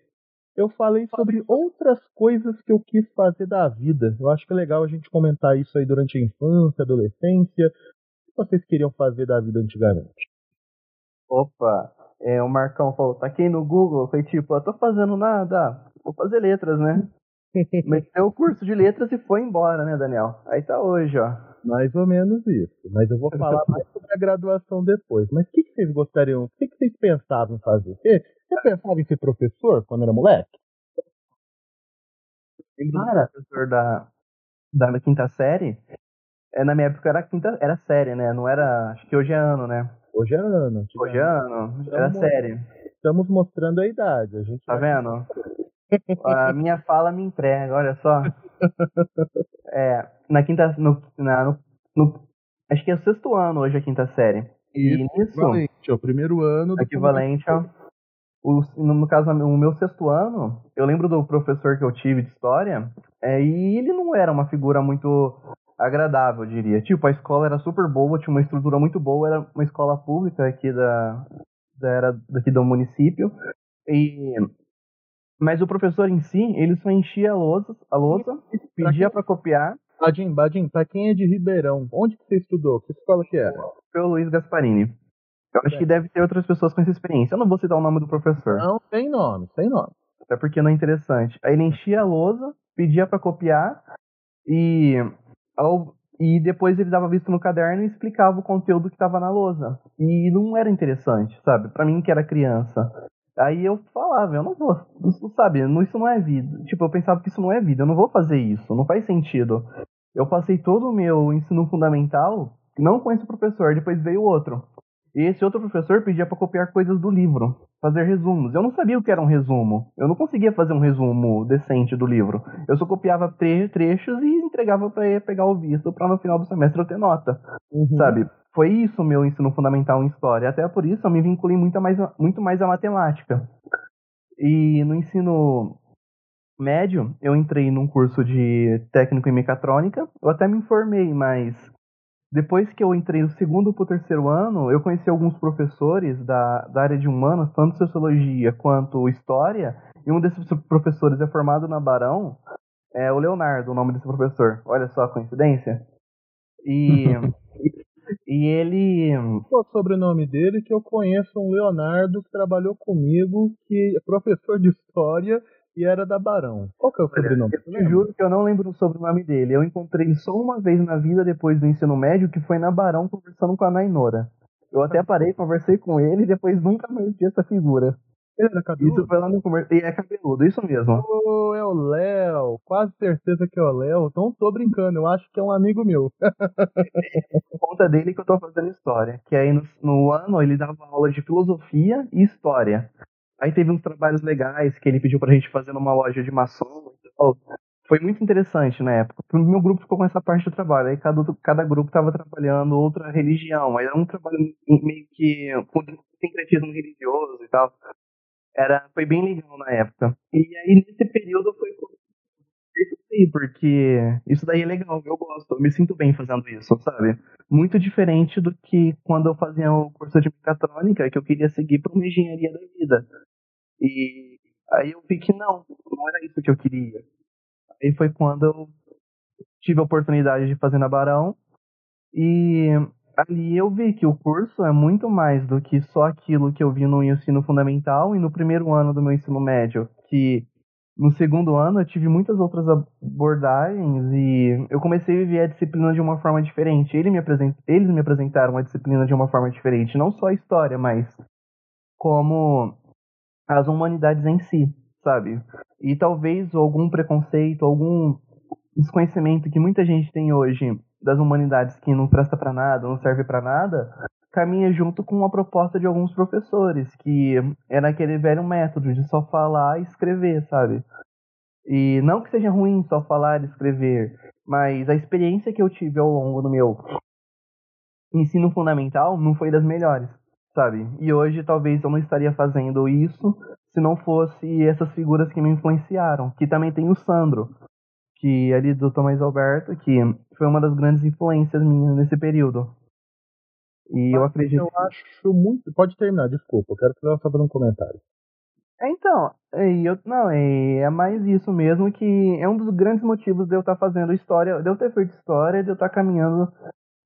Eu falei sobre outras coisas que eu quis fazer da vida. Eu acho que é legal a gente comentar isso aí durante a infância, adolescência. O que vocês queriam fazer da vida antigamente? Opa, é, o Marcão falou, tá aqui no Google, foi tipo, eu tô fazendo nada, vou fazer letras, né? Meteu *laughs* o curso de letras e foi embora, né, Daniel? Aí tá hoje, ó. Mais ou menos isso. Mas eu vou falar *laughs* mais sobre a graduação depois. Mas o que, que vocês gostariam, o que, que vocês pensavam em fazer? Você, você pensava em ser professor quando era moleque? Cara. professor da, da quinta série. É, na minha época era quinta, era série, né? Não era. Acho que hoje é ano, né? Hoje é ano. Hoje é ano, era Estamos- série. Estamos mostrando a idade. A gente Tá vendo? A minha fala me entrega, olha só. É, na quinta. No, na, no, no- acho que é o sexto ano hoje a quinta série. E Isso, nisso, equivalente ao primeiro ano do equivalente ao. o- no, no caso, o meu sexto ano, eu lembro do professor que eu tive de história, é, e ele não era uma figura muito agradável, eu diria. Tipo, a escola era super boa, tinha uma estrutura muito boa, era uma escola pública aqui da, da era daqui do município. E mas o professor em si, ele só enchia a lousa, a lousa pedia para copiar Badim, Badim, pra quem é de Ribeirão, onde que você estudou? Que escola que era? pelo Luiz Gasparini. Eu acho que deve ter outras pessoas com essa experiência. Eu não vou citar o nome do professor. Não, sem nome, sem nome. Até porque não é interessante. Aí ele enchia a lousa, pedia pra copiar e ao- e depois ele dava visto no caderno e explicava o conteúdo que tava na lousa. E não era interessante, sabe? Pra mim que era criança. Aí eu falava, eu não vou, isso, sabe? Isso não é vida. Tipo, eu pensava que isso não é vida, eu não vou fazer isso, não faz sentido. Eu passei todo o meu ensino fundamental não com esse professor, depois veio outro. E esse outro professor pedia para copiar coisas do livro, fazer resumos. Eu não sabia o que era um resumo. Eu não conseguia fazer um resumo decente do livro. Eu só copiava tre- trechos e entregava para ele pegar o visto para no final do semestre eu ter nota. Sabe? Foi isso meu ensino fundamental em história. Até por isso eu me vinculei muito mais, muito mais à matemática. E no ensino médio, eu entrei num curso de técnico em mecatrônica. Eu até me informei, mas depois que eu entrei do segundo para o terceiro ano, eu conheci alguns professores da, da área de humanas, tanto sociologia quanto história, e um desses professores é formado na Barão, é o Leonardo, o nome desse professor. Olha só a coincidência. E, *laughs* e ele. Qual é o sobrenome dele? Que eu conheço um Leonardo que trabalhou comigo, que é professor de história e era da Barão. Qual que é o sobrenome? Eu te juro que eu não lembro o sobrenome dele. Eu encontrei só uma vez na vida depois do ensino médio, que foi na Barão conversando com a Nainora. Eu até parei, conversei com ele e depois nunca mais vi essa figura. Ele era cabeludo? Isso foi lá no comercial. E é cabeludo, isso mesmo. Ô, é o Léo, quase certeza que é o Léo. Não tô brincando, eu acho que é um amigo meu. Por *laughs* conta dele que eu tô fazendo história. Que aí no, no ano ele dava aula de filosofia e história. Aí teve uns trabalhos legais que ele pediu pra gente fazer numa loja de maçom e tal. Foi muito interessante na época. O meu grupo ficou com essa parte do trabalho. Aí cada, cada grupo tava trabalhando outra religião. Aí era um trabalho meio que com sincretismo religioso e tal. Era, foi bem legal na época. E aí nesse período foi porque isso daí é legal, eu gosto, eu me sinto bem fazendo isso, sabe? Muito diferente do que quando eu fazia o curso de mecatrônica, que eu queria seguir para uma engenharia da vida. E aí eu vi que não, não era isso que eu queria. Aí foi quando eu tive a oportunidade de fazer na Barão, e ali eu vi que o curso é muito mais do que só aquilo que eu vi no ensino fundamental e no primeiro ano do meu ensino médio, que no segundo ano eu tive muitas outras abordagens e eu comecei a viver a disciplina de uma forma diferente. Ele me. Eles me apresentaram a disciplina de uma forma diferente, não só a história, mas como as humanidades em si, sabe? E talvez algum preconceito, algum desconhecimento que muita gente tem hoje das humanidades que não presta para nada, não serve para nada, caminha junto com uma proposta de alguns professores, que era aquele velho método de só falar e escrever, sabe? E não que seja ruim só falar e escrever, mas a experiência que eu tive ao longo do meu ensino fundamental não foi das melhores, sabe? E hoje talvez eu não estaria fazendo isso se não fosse essas figuras que me influenciaram. Que também tem o Sandro, que ali do Tomás Alberto, que foi uma das grandes influências minhas nesse período. E eu acredito. Eu acho muito. Pode terminar, desculpa. Eu quero fazer só um comentário. É, então, eu, não, é, é mais isso mesmo que é um dos grandes motivos de eu estar tá fazendo história, de eu ter feito história, de eu estar tá caminhando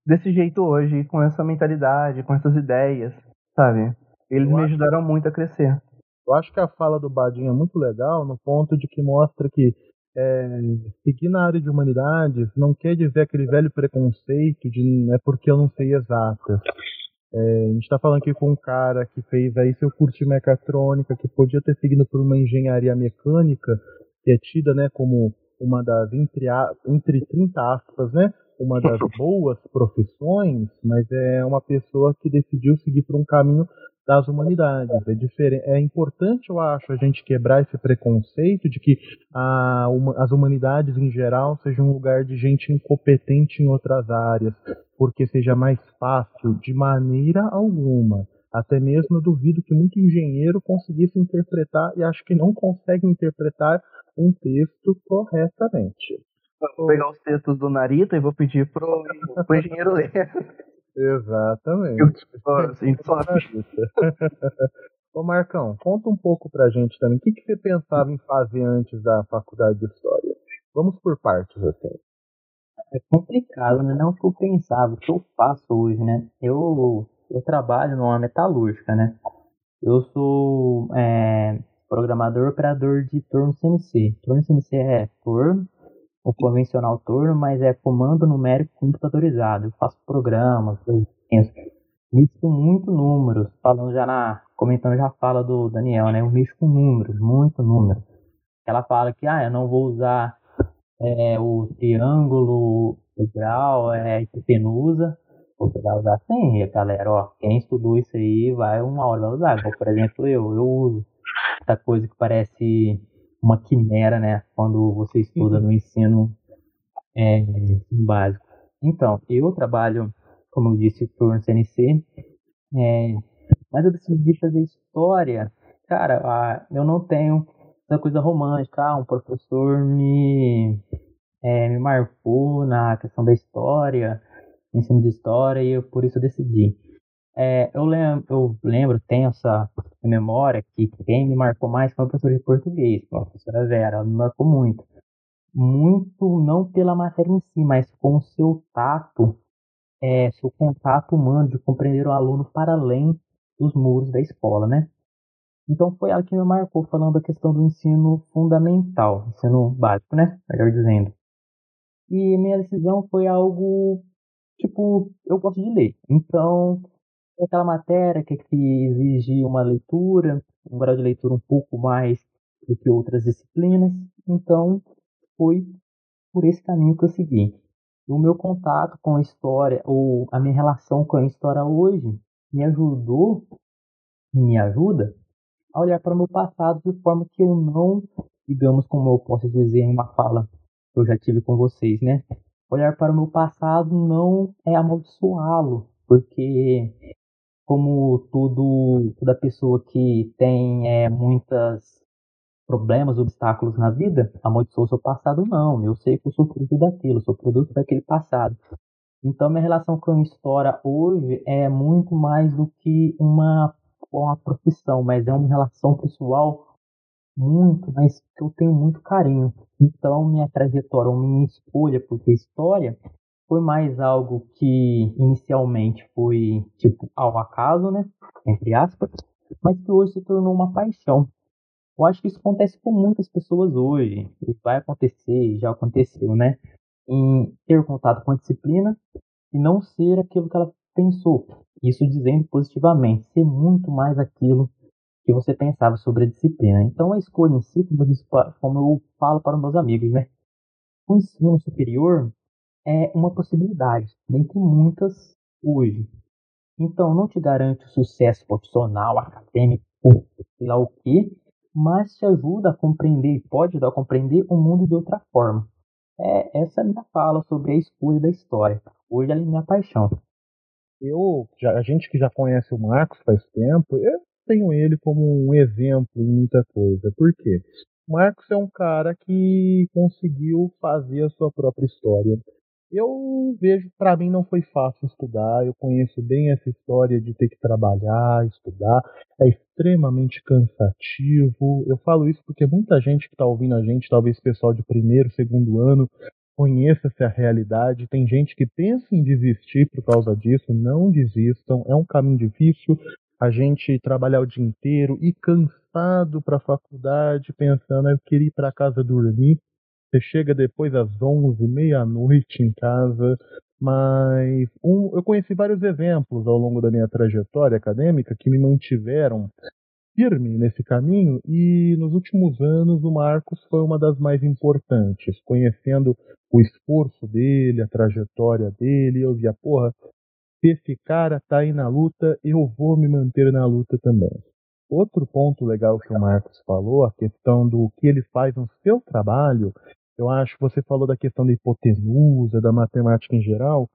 desse jeito hoje, com essa mentalidade, com essas ideias, sabe? Eles eu me ajudaram muito a crescer. Eu acho que a fala do Badinho é muito legal no ponto de que mostra que é, seguir na área de humanidades não quer dizer aquele velho preconceito de é porque eu não sei exatas. É, a gente está falando aqui com um cara que fez aí seu curso de mecatrônica, que podia ter seguido por uma engenharia mecânica, que é tida né, como uma das, entre, entre 30 aspas, né, uma das *laughs* boas profissões, mas é uma pessoa que decidiu seguir por um caminho das humanidades. É, diferente, é importante, eu acho, a gente quebrar esse preconceito de que a, uma, as humanidades em geral sejam um lugar de gente incompetente em outras áreas, porque seja mais fácil de maneira alguma. Até mesmo eu duvido que muito engenheiro conseguisse interpretar, e acho que não consegue interpretar um texto corretamente. Vou pegar os textos do Narita e vou pedir pro, pro engenheiro ler. *laughs* Exatamente. *laughs* Ô Marcão, conta um pouco pra gente também. O que, que você pensava em fazer antes da faculdade de História? Vamos por partes, assim. É complicado, né? Não o que eu pensava, o que eu faço hoje, né? Eu, eu trabalho numa metalúrgica, né? Eu sou é, programador operador de turno CNC. Turno CNC é turno o convencional turno, mas é comando numérico computadorizado. Eu faço programas, eu penso, com muito números, falando já na, comentando já a fala do Daniel, né? Eu mexo com números, muito número. Ela fala que, ah, eu não vou usar é, o triângulo, o grau, é, hipotenusa. O grau já tem, galera, ó, quem estudou isso aí vai uma hora vai usar. Por exemplo, eu, eu uso essa coisa que parece uma quimera, né? Quando você estuda no ensino é, básico. Então, eu trabalho, como eu disse, turno CNC, é, mas eu decidi fazer história. Cara, eu não tenho essa coisa romântica. Ah, um professor me, é, me marcou na questão da história, ensino de história, e eu, por isso eu decidi. É, eu, lembro, eu lembro, tenho essa memória que quem me marcou mais foi a professora de português, a professora Vera, ela me marcou muito. Muito não pela matéria em si, mas com o seu tato, é, seu contato humano de compreender o aluno para além dos muros da escola, né? Então foi ela que me marcou falando da questão do ensino fundamental, ensino básico, né? Melhor dizendo. E minha decisão foi algo tipo, eu gosto de ler. Então, aquela matéria que, que exige uma leitura, um grau de leitura um pouco mais do que outras disciplinas. Então, foi por esse caminho que eu segui. O meu contato com a história, ou a minha relação com a história hoje, me ajudou e me ajuda a olhar para o meu passado de forma que eu não, digamos, como eu posso dizer em uma fala que eu já tive com vocês, né? Olhar para o meu passado não é amaldiçoá-lo, porque como tudo, toda pessoa que tem é, muitos problemas, obstáculos na vida, amaldiçoou seu passado, não. Eu sei que eu sou fruto daquilo, sou produto daquele passado. Então, minha relação com a história hoje é muito mais do que uma, uma profissão, mas é uma relação pessoal muito, mas que eu tenho muito carinho. Então, minha trajetória, minha escolha por ter história foi mais algo que inicialmente foi tipo ao acaso, né? Entre aspas, mas que hoje se tornou uma paixão. Eu acho que isso acontece com muitas pessoas hoje, e vai acontecer, já aconteceu, né? Em ter contato com a disciplina e não ser aquilo que ela pensou. Isso dizendo positivamente, ser muito mais aquilo que você pensava sobre a disciplina. Então a escolha em si, como eu falo para os meus amigos, né? O ensino superior é uma possibilidade, dentre muitas hoje. Então, não te garante sucesso profissional, acadêmico, sei lá o quê, mas te ajuda a compreender, pode ajudar a compreender o mundo de outra forma. É essa é minha fala sobre a escolha da história. Hoje ela é minha paixão. Eu, já, a gente que já conhece o Marcos faz tempo, eu tenho ele como um exemplo em muita coisa. Por quê? Marcos é um cara que conseguiu fazer a sua própria história. Eu vejo, para mim não foi fácil estudar. Eu conheço bem essa história de ter que trabalhar, estudar. É extremamente cansativo. Eu falo isso porque muita gente que está ouvindo a gente, talvez pessoal de primeiro, segundo ano, conheça essa realidade. Tem gente que pensa em desistir por causa disso. Não desistam. É um caminho difícil. A gente trabalhar o dia inteiro e cansado para a faculdade, pensando, eu queria ir para casa dormir. Você chega depois às 11, meia-noite em casa. Mas um, eu conheci vários exemplos ao longo da minha trajetória acadêmica que me mantiveram firme nesse caminho e nos últimos anos o Marcos foi uma das mais importantes, conhecendo o esforço dele, a trajetória dele, eu via, porra, se esse cara tá aí na luta, eu vou me manter na luta também. Outro ponto legal que o Marcos falou, a questão do que ele faz no seu trabalho, eu acho que você falou da questão da hipotenusa, da matemática em geral.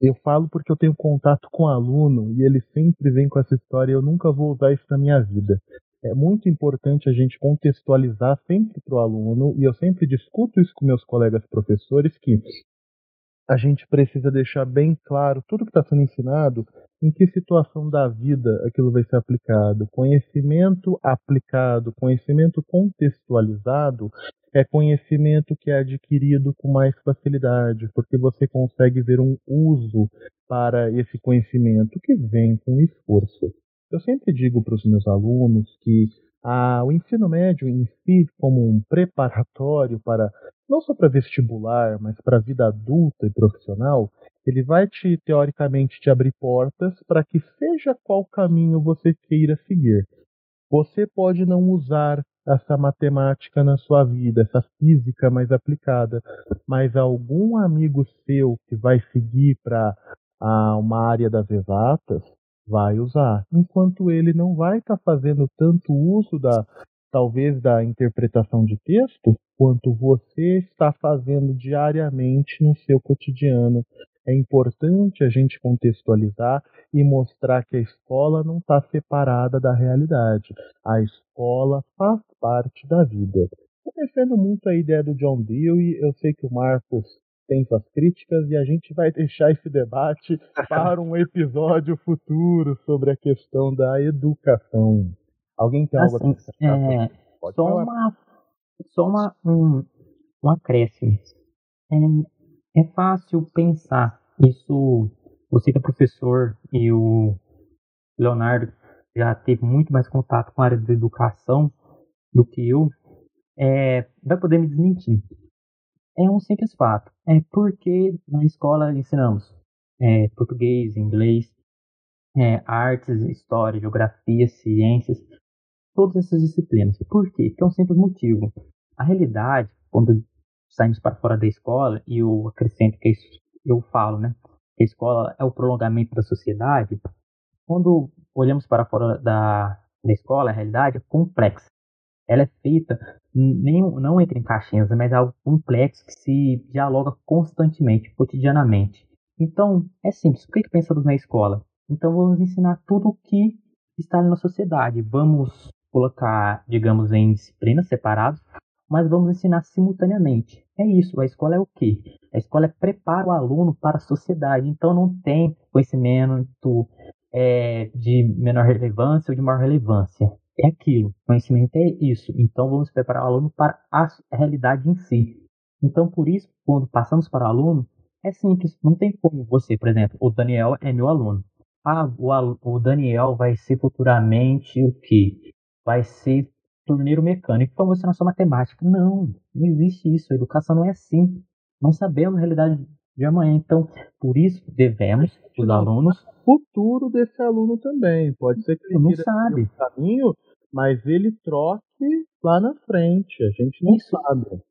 Eu falo porque eu tenho contato com aluno e ele sempre vem com essa história eu nunca vou usar isso na minha vida. É muito importante a gente contextualizar sempre para o aluno, e eu sempre discuto isso com meus colegas professores, que a gente precisa deixar bem claro tudo que está sendo ensinado, em que situação da vida aquilo vai ser aplicado. Conhecimento aplicado, conhecimento contextualizado, é conhecimento que é adquirido com mais facilidade, porque você consegue ver um uso para esse conhecimento que vem com esforço. Eu sempre digo para os meus alunos que ah, o ensino médio em si, como um preparatório para não só para vestibular, mas para a vida adulta e profissional, ele vai te teoricamente te abrir portas para que seja qual caminho você queira seguir. Você pode não usar essa matemática na sua vida, essa física mais aplicada, mas algum amigo seu que vai seguir para uma área das exatas vai usar, enquanto ele não vai estar tá fazendo tanto uso da talvez da interpretação de texto quanto você está fazendo diariamente no seu cotidiano. É importante a gente contextualizar e mostrar que a escola não está separada da realidade. A escola faz parte da vida. Eu defendo muito a ideia do John Dewey. Eu sei que o Marcos tem suas críticas e a gente vai deixar esse debate *laughs* para um episódio futuro sobre a questão da educação. Alguém tem algo assim, a? É, só falar. uma, só uma, um, um acréscimo. É, é fácil pensar. Isso, você que é professor e o Leonardo já teve muito mais contato com a área da educação do que eu, é, vai poder me desmentir. É um simples fato. É porque na escola ensinamos é, português, inglês, é, artes, história, geografia, ciências, todas essas disciplinas. Por quê? Tem um simples motivo. A realidade, quando saímos para fora da escola, e eu acrescento que isso eu falo, né? Que a escola é o prolongamento da sociedade. Quando olhamos para fora da, da escola, a realidade é complexa. Ela é feita nem, não entre em caixinhas, mas é algo complexo que se dialoga constantemente, cotidianamente. Então, é simples. O que, que pensamos na escola? Então, vamos ensinar tudo o que está na sociedade. Vamos colocar, digamos, em disciplinas separadas, mas vamos ensinar simultaneamente. É isso, a escola é o quê? A escola é prepara o aluno para a sociedade, então não tem conhecimento é, de menor relevância ou de maior relevância. É aquilo, conhecimento é isso. Então vamos preparar o aluno para a realidade em si. Então por isso, quando passamos para o aluno, é simples, não tem como você, por exemplo, o Daniel é meu aluno. Ah, o, o Daniel vai ser futuramente o quê? vai ser torneiro mecânico, então você não só matemática. Não, não existe isso. A educação não é assim. Não sabemos a realidade de amanhã. Então, por isso, devemos, os alunos. O futuro desse aluno também. Pode ser que ele não sabe. Um caminho, mas ele troque lá na frente. A gente não isso. sabe.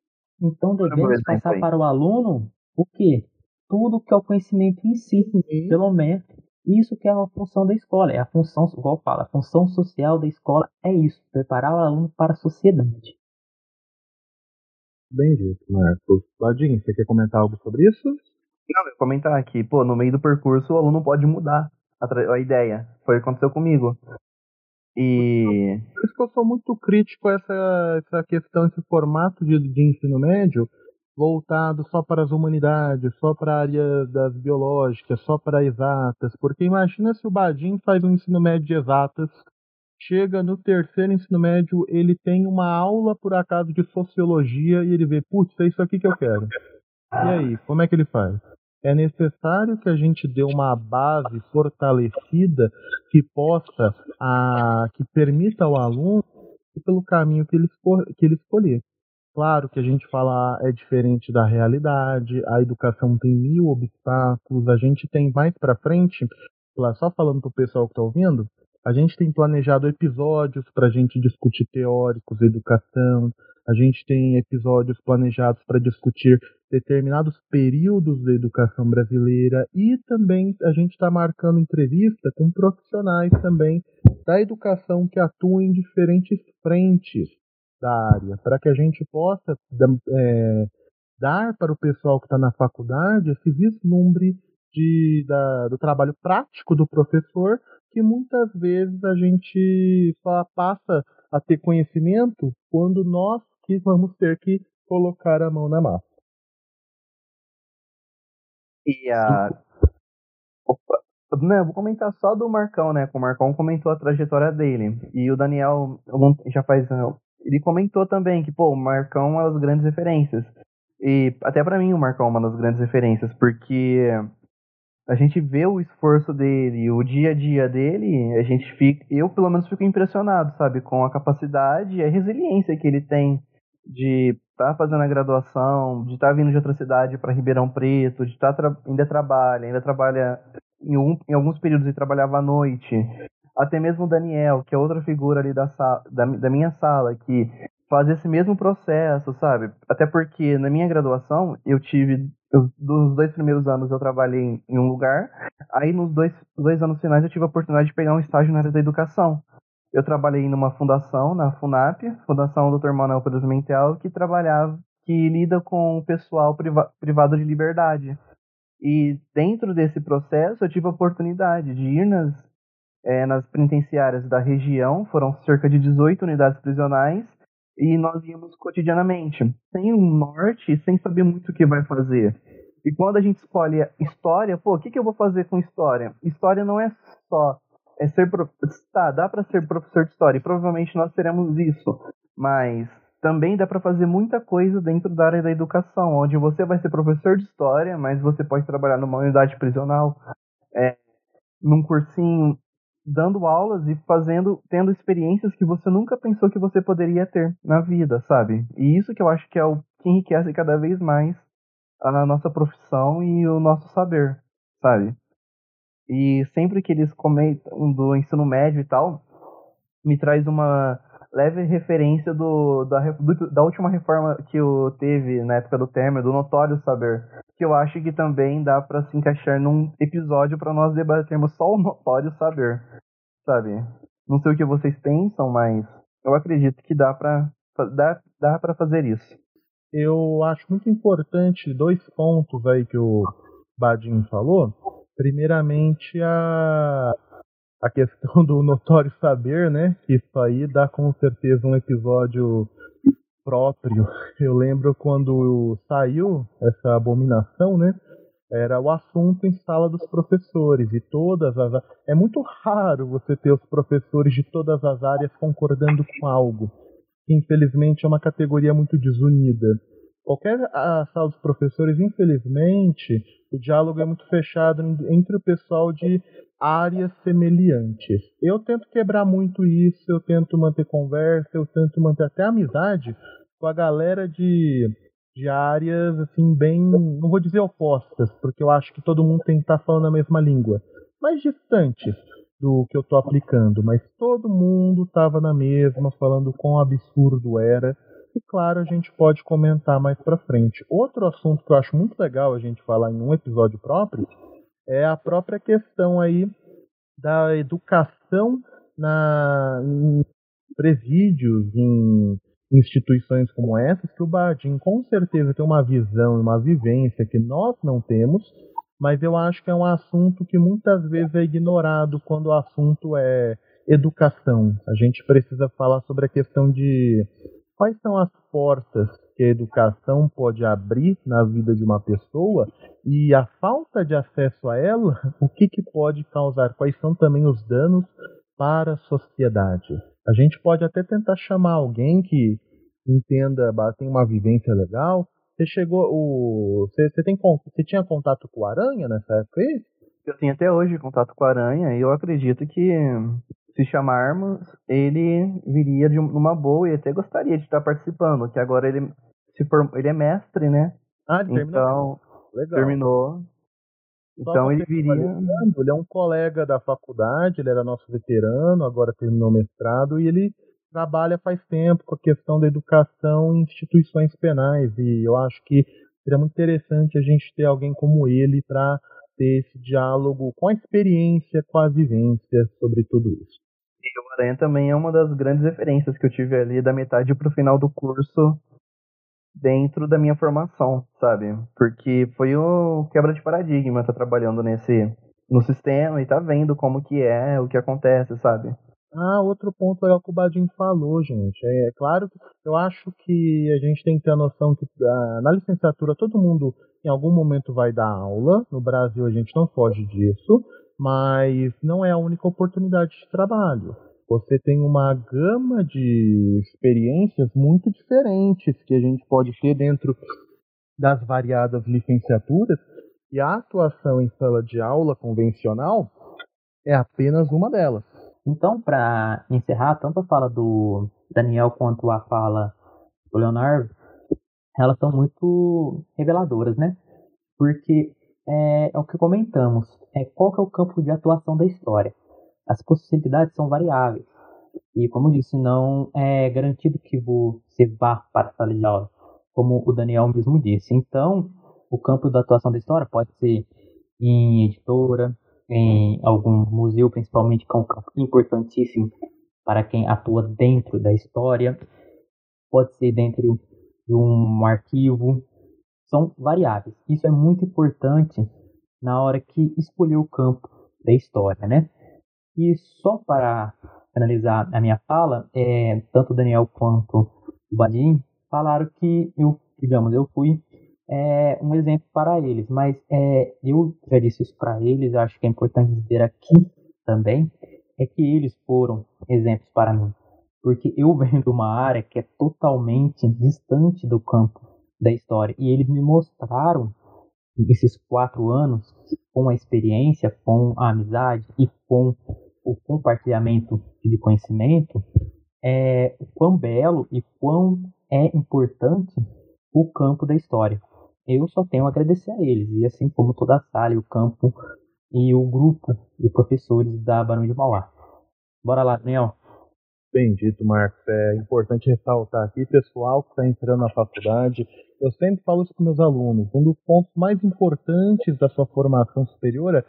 Então, devemos passar para o aluno o quê? tudo que é o conhecimento em si, pelo menos. Isso que é a função da escola, é a função, igual fala, a função social da escola é isso, preparar o aluno para a sociedade. Bem dito, Marcos. Badinho, você quer comentar algo sobre isso? Não, eu comentar aqui, pô, no meio do percurso o aluno pode mudar a, a ideia. Foi o que aconteceu comigo. E Por isso que eu sou muito crítico a essa, essa questão, esse formato de, de ensino médio voltado só para as humanidades, só para a área das biológicas, só para exatas. Porque imagina se o Badin faz um ensino médio de exatas, chega no terceiro ensino médio, ele tem uma aula, por acaso, de sociologia e ele vê, putz, é isso aqui que eu quero. E aí, como é que ele faz? É necessário que a gente dê uma base fortalecida que possa, a, que permita ao aluno ir pelo caminho que ele, que ele escolher. Claro que a gente fala é diferente da realidade, a educação tem mil obstáculos, a gente tem mais pra frente, só falando pro pessoal que tá ouvindo, a gente tem planejado episódios para a gente discutir teóricos, educação, a gente tem episódios planejados para discutir determinados períodos da educação brasileira e também a gente está marcando entrevista com profissionais também da educação que atuam em diferentes frentes da área, para que a gente possa é, dar para o pessoal que está na faculdade esse vislumbre de, da- do trabalho prático do professor, que muitas vezes a gente só passa a ter conhecimento quando nós que vamos ter que colocar a mão na massa. E a. Opa. Não, eu vou comentar só do Marcão, né? O Marcão comentou a trajetória dele. E o Daniel já faz. uh, Ele comentou também que, pô, o Marcão é uma das grandes referências. E até pra mim o Marcão é uma das grandes referências, porque a gente vê o esforço dele, o dia a dia dele, a gente fica. Eu, pelo menos, fico impressionado, sabe? Com a capacidade e a resiliência que ele tem de estar fazendo a graduação, de estar vindo de outra cidade para Ribeirão Preto, de estar tra ainda trabalha, ainda trabalha em, um, em alguns períodos ele trabalhava à noite. Até mesmo o Daniel, que é outra figura ali da, da, da minha sala, que faz esse mesmo processo, sabe? Até porque na minha graduação eu tive, eu, dois primeiros anos eu trabalhei em um lugar, aí nos dois, dois anos finais eu tive a oportunidade de pegar um estágio na área da educação. Eu trabalhei numa fundação, na FUNAP, Fundação Dr. Manuel Pedro Mentel, que trabalhava, que lida com o pessoal priva privado de liberdade. E dentro desse processo eu tive a oportunidade de ir nas, eh, nas penitenciárias da região, foram cerca de 18 unidades prisionais, e nós íamos cotidianamente, sem um norte, sem saber muito o que vai fazer. E quando a gente escolhe história, pô, o que, que eu vou fazer com história? História não é só é ser pro- tá, dá para ser professor de história, e provavelmente nós teremos isso, mas também dá para fazer muita coisa dentro da área da educação, onde você vai ser professor de história, mas você pode trabalhar numa unidade prisional, é, num cursinho, dando aulas e fazendo, tendo experiências que você nunca pensou que você poderia ter na vida, sabe? E isso que eu acho que é o que enriquece cada vez mais a nossa profissão e o nosso saber, sabe? E sempre que eles comentam do ensino médio e tal, me traz uma leve referência do, da, do- da última reforma que o teve na época do Temer, do Notório Saber, que eu acho que também dá para se encaixar num episódio para nós debatermos só o Notório Saber, sabe? Não sei o que vocês pensam, mas eu acredito que dá para dá, dá para fazer isso. Eu acho muito importante dois pontos aí que o Badinho falou. Primeiramente, a, a questão do notório saber, né? Que isso aí dá com certeza um episódio próprio. Eu lembro quando saiu essa abominação, né? Era o assunto em sala dos professores e todas as. É muito raro você ter os professores de todas as áreas concordando com algo. Infelizmente é uma categoria muito desunida. Qualquer sala dos professores, infelizmente, o diálogo é muito fechado en- entre o pessoal de áreas semelhantes. Eu tento quebrar muito isso, eu tento manter conversa, eu tento manter até amizade com a galera de, de áreas assim bem, não vou dizer opostas, porque eu acho que todo mundo tem que estar falando a mesma língua, mas distantes do que eu estou aplicando, mas todo mundo estava na mesma, falando quão absurdo era e claro, a gente pode comentar mais para frente. Outro assunto que eu acho muito legal a gente falar em um episódio próprio é a própria questão aí da educação na, em presídios, em instituições como essas, que o Badim com certeza tem uma visão e uma vivência que nós não temos, mas eu acho que é um assunto que muitas vezes é ignorado quando o assunto é educação. A gente precisa falar sobre a questão de quais são as portas que a educação pode abrir na vida de uma pessoa e a falta de acesso a ela, o que, que pode causar, quais são também os danos para a sociedade. A gente pode até tentar chamar alguém que entenda, tem uma vivência legal. Você chegou, o, você, você tem, você tinha contato com Aranha nessa época aí? Eu tenho até hoje contato com Aranha e eu acredito que se chamarmos, ele viria de uma boa e até gostaria de estar participando, que agora ele se form... ele é mestre, né? Ah, ele terminou. Então, Legal. terminou. Então ele viria. Ele é um colega da faculdade, ele era nosso veterano, agora terminou o mestrado e ele trabalha faz tempo com a questão da educação em instituições penais e eu acho que seria muito interessante a gente ter alguém como ele para ter esse diálogo com a experiência, com a vivência sobre tudo isso. E o Aranha também é uma das grandes referências que eu tive ali da metade para o final do curso dentro da minha formação, sabe? Porque foi o quebra de paradigma, tá trabalhando nesse no sistema e tá vendo como que é, o que acontece, sabe? Ah, outro ponto legal que o Badin falou, gente. É, é claro que eu acho que a gente tem que ter a noção que ah, na licenciatura todo mundo em algum momento vai dar aula. No Brasil a gente não foge disso, mas não é a única oportunidade de trabalho você tem uma gama de experiências muito diferentes que a gente pode ter dentro das variadas licenciaturas e a atuação em sala de aula convencional é apenas uma delas. Então, para encerrar, tanto a fala do Daniel quanto a fala do Leonardo, elas são muito reveladoras, né? Porque é, é o que comentamos, é qual que é o campo de atuação da história as possibilidades são variáveis. E, como disse, não é garantido que você vá para a sala de aula, como o Daniel mesmo disse. Então, o campo da atuação da história pode ser em editora, em algum museu, principalmente, que é um campo importantíssimo para quem atua dentro da história, pode ser dentro de um arquivo, são variáveis. Isso é muito importante na hora que escolher o campo da história, né? E só para analisar a minha fala, é, tanto o Daniel quanto o Badim falaram que eu, digamos, eu fui é, um exemplo para eles, mas é, eu já disse isso para eles, acho que é importante dizer aqui também, é que eles foram exemplos para mim. Porque eu *laughs* venho de uma área que é totalmente distante do campo da história, e eles me mostraram esses quatro anos com a experiência, com a amizade e com o compartilhamento de conhecimento, é quão belo e quão é importante o campo da história. Eu só tenho a agradecer a eles, e assim como toda a sala, o campo e o grupo de professores da Barão de Mauá. Bora lá, Daniel. Bendito, Marcos. É importante ressaltar aqui, pessoal que está entrando na faculdade, eu sempre falo isso com meus alunos. Um dos pontos mais importantes da sua formação superior é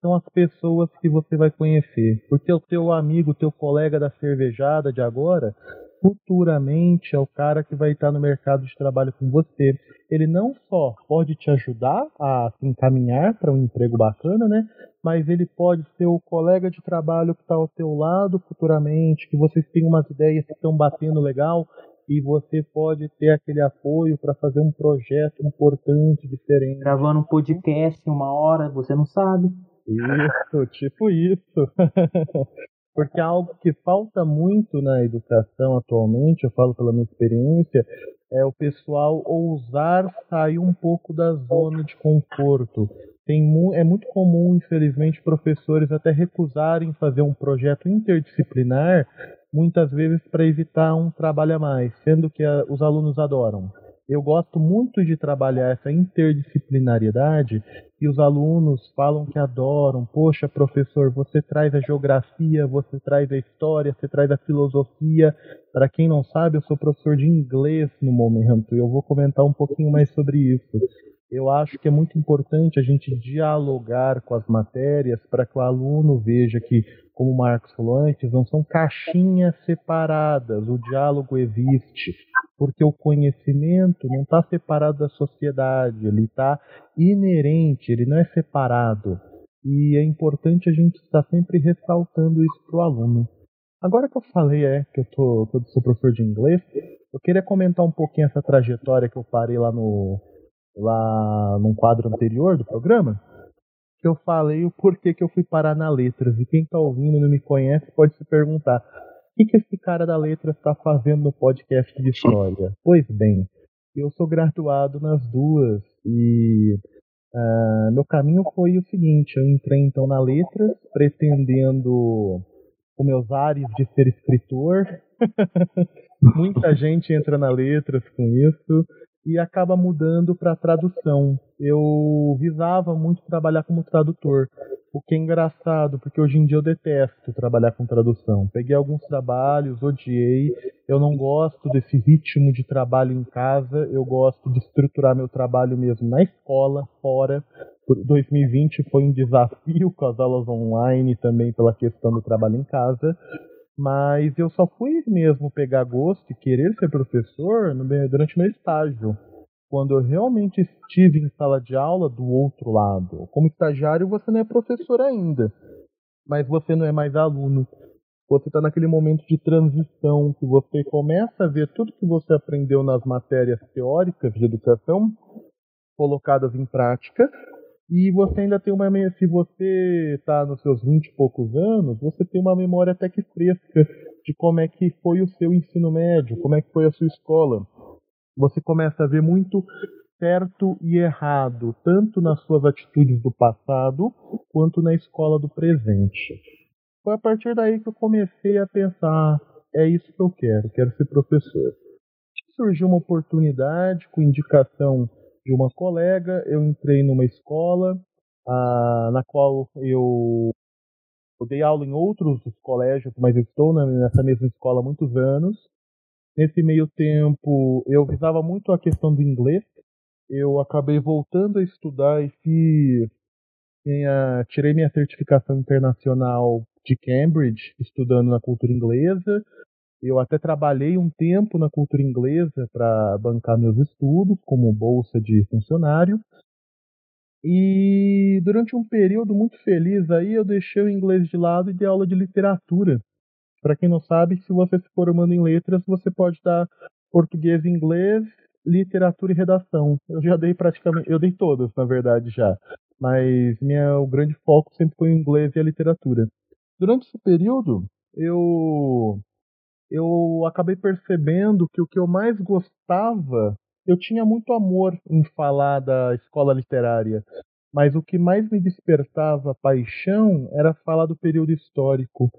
são as pessoas que você vai conhecer. Porque o teu amigo, o teu colega da cervejada de agora, futuramente é o cara que vai estar no mercado de trabalho com você. Ele não só pode te ajudar a se encaminhar para um emprego bacana, né? Mas ele pode ser o colega de trabalho que está ao teu lado futuramente, que vocês têm umas ideias que estão batendo legal e você pode ter aquele apoio para fazer um projeto importante, diferente. Gravando um podcast uma hora, você não sabe. Isso, tipo isso. *laughs* Porque algo que falta muito na educação atualmente, eu falo pela minha experiência, é o pessoal ousar sair um pouco da zona de conforto. Tem, é muito comum, infelizmente, professores até recusarem fazer um projeto interdisciplinar, muitas vezes para evitar um trabalho a mais, sendo que a, os alunos adoram. Eu gosto muito de trabalhar essa interdisciplinariedade e os alunos falam que adoram. Poxa, professor, você traz a geografia, você traz a história, você traz a filosofia. Para quem não sabe, eu sou professor de inglês no momento e eu vou comentar um pouquinho mais sobre isso. Eu acho que é muito importante a gente dialogar com as matérias para que o aluno veja que, como o Marcos falou antes, não são caixinhas separadas, o diálogo existe, porque o conhecimento não está separado da sociedade, ele está inerente, ele não é separado. E é importante a gente estar sempre ressaltando isso para o aluno. Agora que eu falei é que eu tô, sou professor de inglês, eu queria comentar um pouquinho essa trajetória que eu parei lá no lá num quadro anterior do programa, que eu falei o porquê que eu fui parar na letras. E quem está ouvindo e não me conhece pode se perguntar: o que, que esse cara da letras está fazendo no podcast de história? *laughs* Pois bem, eu sou graduado nas duas e uh, meu caminho foi o seguinte: eu entrei então na letras, pretendendo com meus ares de ser escritor. *laughs* Muita gente entra na letras com isso e acaba mudando para tradução. Eu visava muito trabalhar como tradutor, o que é engraçado, porque hoje em dia eu detesto trabalhar com tradução. Peguei alguns trabalhos, odiei, eu não gosto desse ritmo de trabalho em casa, eu gosto de estruturar meu trabalho mesmo na escola, fora. 2020 foi um desafio com as aulas online também pela questão do trabalho em casa, mas eu só fui mesmo pegar gosto e querer ser professor durante meu estágio. Quando eu realmente estive em sala de aula do outro lado. Como estagiário, você não é professor ainda, mas você não é mais aluno. Você está naquele momento de transição que você começa a ver tudo que você aprendeu nas matérias teóricas de educação colocadas em prática e você ainda tem uma se você está nos seus vinte e poucos anos, você tem uma memória até que fresca de como é que foi o seu ensino médio, como é que foi a sua escola. Você começa a ver muito certo e errado, tanto nas suas atitudes do passado quanto na escola do presente. Foi a partir daí que eu comecei a pensar, é isso que eu quero, quero ser professor. Surgiu uma oportunidade com indicação de uma colega, eu entrei numa escola ah, na qual eu, eu, dei aula em outros colégios, mas estou nessa mesma escola há muitos anos. Nesse meio tempo, eu visava muito a questão do inglês. Eu acabei voltando a estudar e fiz, minha, tirei minha certificação internacional de Cambridge, estudando na cultura inglesa. Eu até trabalhei um tempo na cultura inglesa para bancar meus estudos, como bolsa de funcionário. E durante um período muito feliz aí, eu deixei o inglês de lado e dei aula de literatura. Para quem não sabe, se você se formando em letras, você pode dar português e inglês, literatura e redação. Eu já dei praticamente, eu dei todas, na verdade, já. Mas minha, o grande foco sempre foi o inglês e a literatura. Durante esse período, eu eu acabei percebendo que o que eu mais gostava, eu tinha muito amor em falar da escola literária, mas o que mais me despertava paixão era falar do período histórico.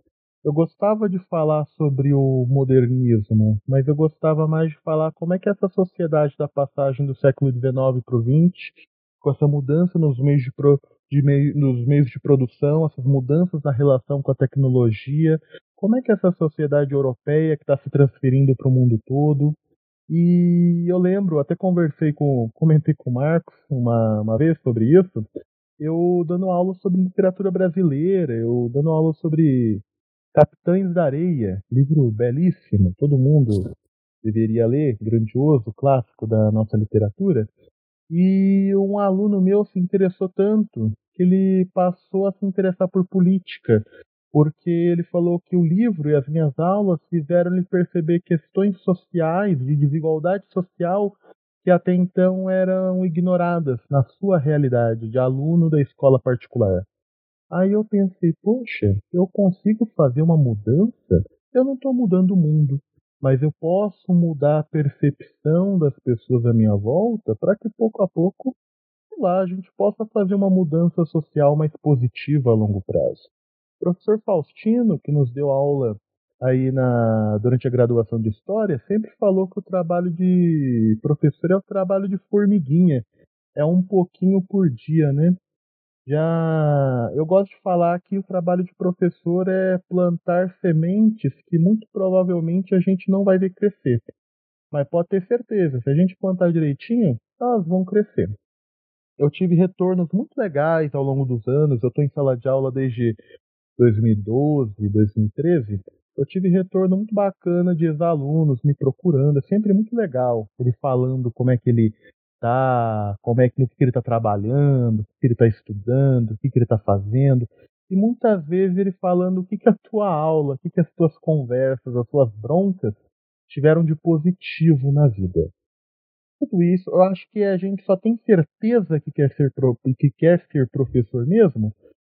Eu gostava de falar sobre o modernismo, mas eu gostava mais de falar como é que essa sociedade da passagem do século XIX para o XX, com essa mudança nos meios de, pro, de meio, nos meios de produção, essas mudanças na relação com a tecnologia, como é que essa sociedade europeia que está se transferindo para o mundo todo. E eu lembro, até conversei com, comentei com o Marcos uma, uma vez sobre isso, eu dando aula sobre literatura brasileira, eu dando aula sobre Capitães da Areia, livro belíssimo, todo mundo deveria ler, grandioso, clássico da nossa literatura. E um aluno meu se interessou tanto que ele passou a se interessar por política porque ele falou que o livro e as minhas aulas fizeram-lhe perceber questões sociais, de desigualdade social, que até então eram ignoradas na sua realidade de aluno da escola particular. Aí eu pensei, poxa, eu consigo fazer uma mudança? Eu não estou mudando o mundo, mas eu posso mudar a percepção das pessoas à minha volta para que pouco a pouco, sei lá, a gente possa fazer uma mudança social mais positiva a longo prazo. O professor Faustino, que nos deu aula aí na, durante a graduação de História sempre falou que o trabalho de professor é o trabalho de formiguinha. É um pouquinho por dia, né? Já eu gosto de falar que o trabalho de professor é plantar sementes que muito provavelmente a gente não vai ver crescer. Mas pode ter certeza, se a gente plantar direitinho, elas vão crescer. Eu tive retornos muito legais ao longo dos anos. Eu estou em sala de aula desde 2012, 2013. Eu tive retorno muito bacana de ex-alunos me procurando. É sempre muito legal ele falando como é que ele tá, como é que, que ele está trabalhando, o que ele está estudando, o que ele está fazendo. E muitas vezes ele falando o que, que a tua aula, o que, que as tuas conversas, as tuas broncas tiveram de positivo na vida. Tudo isso, eu acho que a gente só tem certeza que quer ser, que quer ser professor mesmo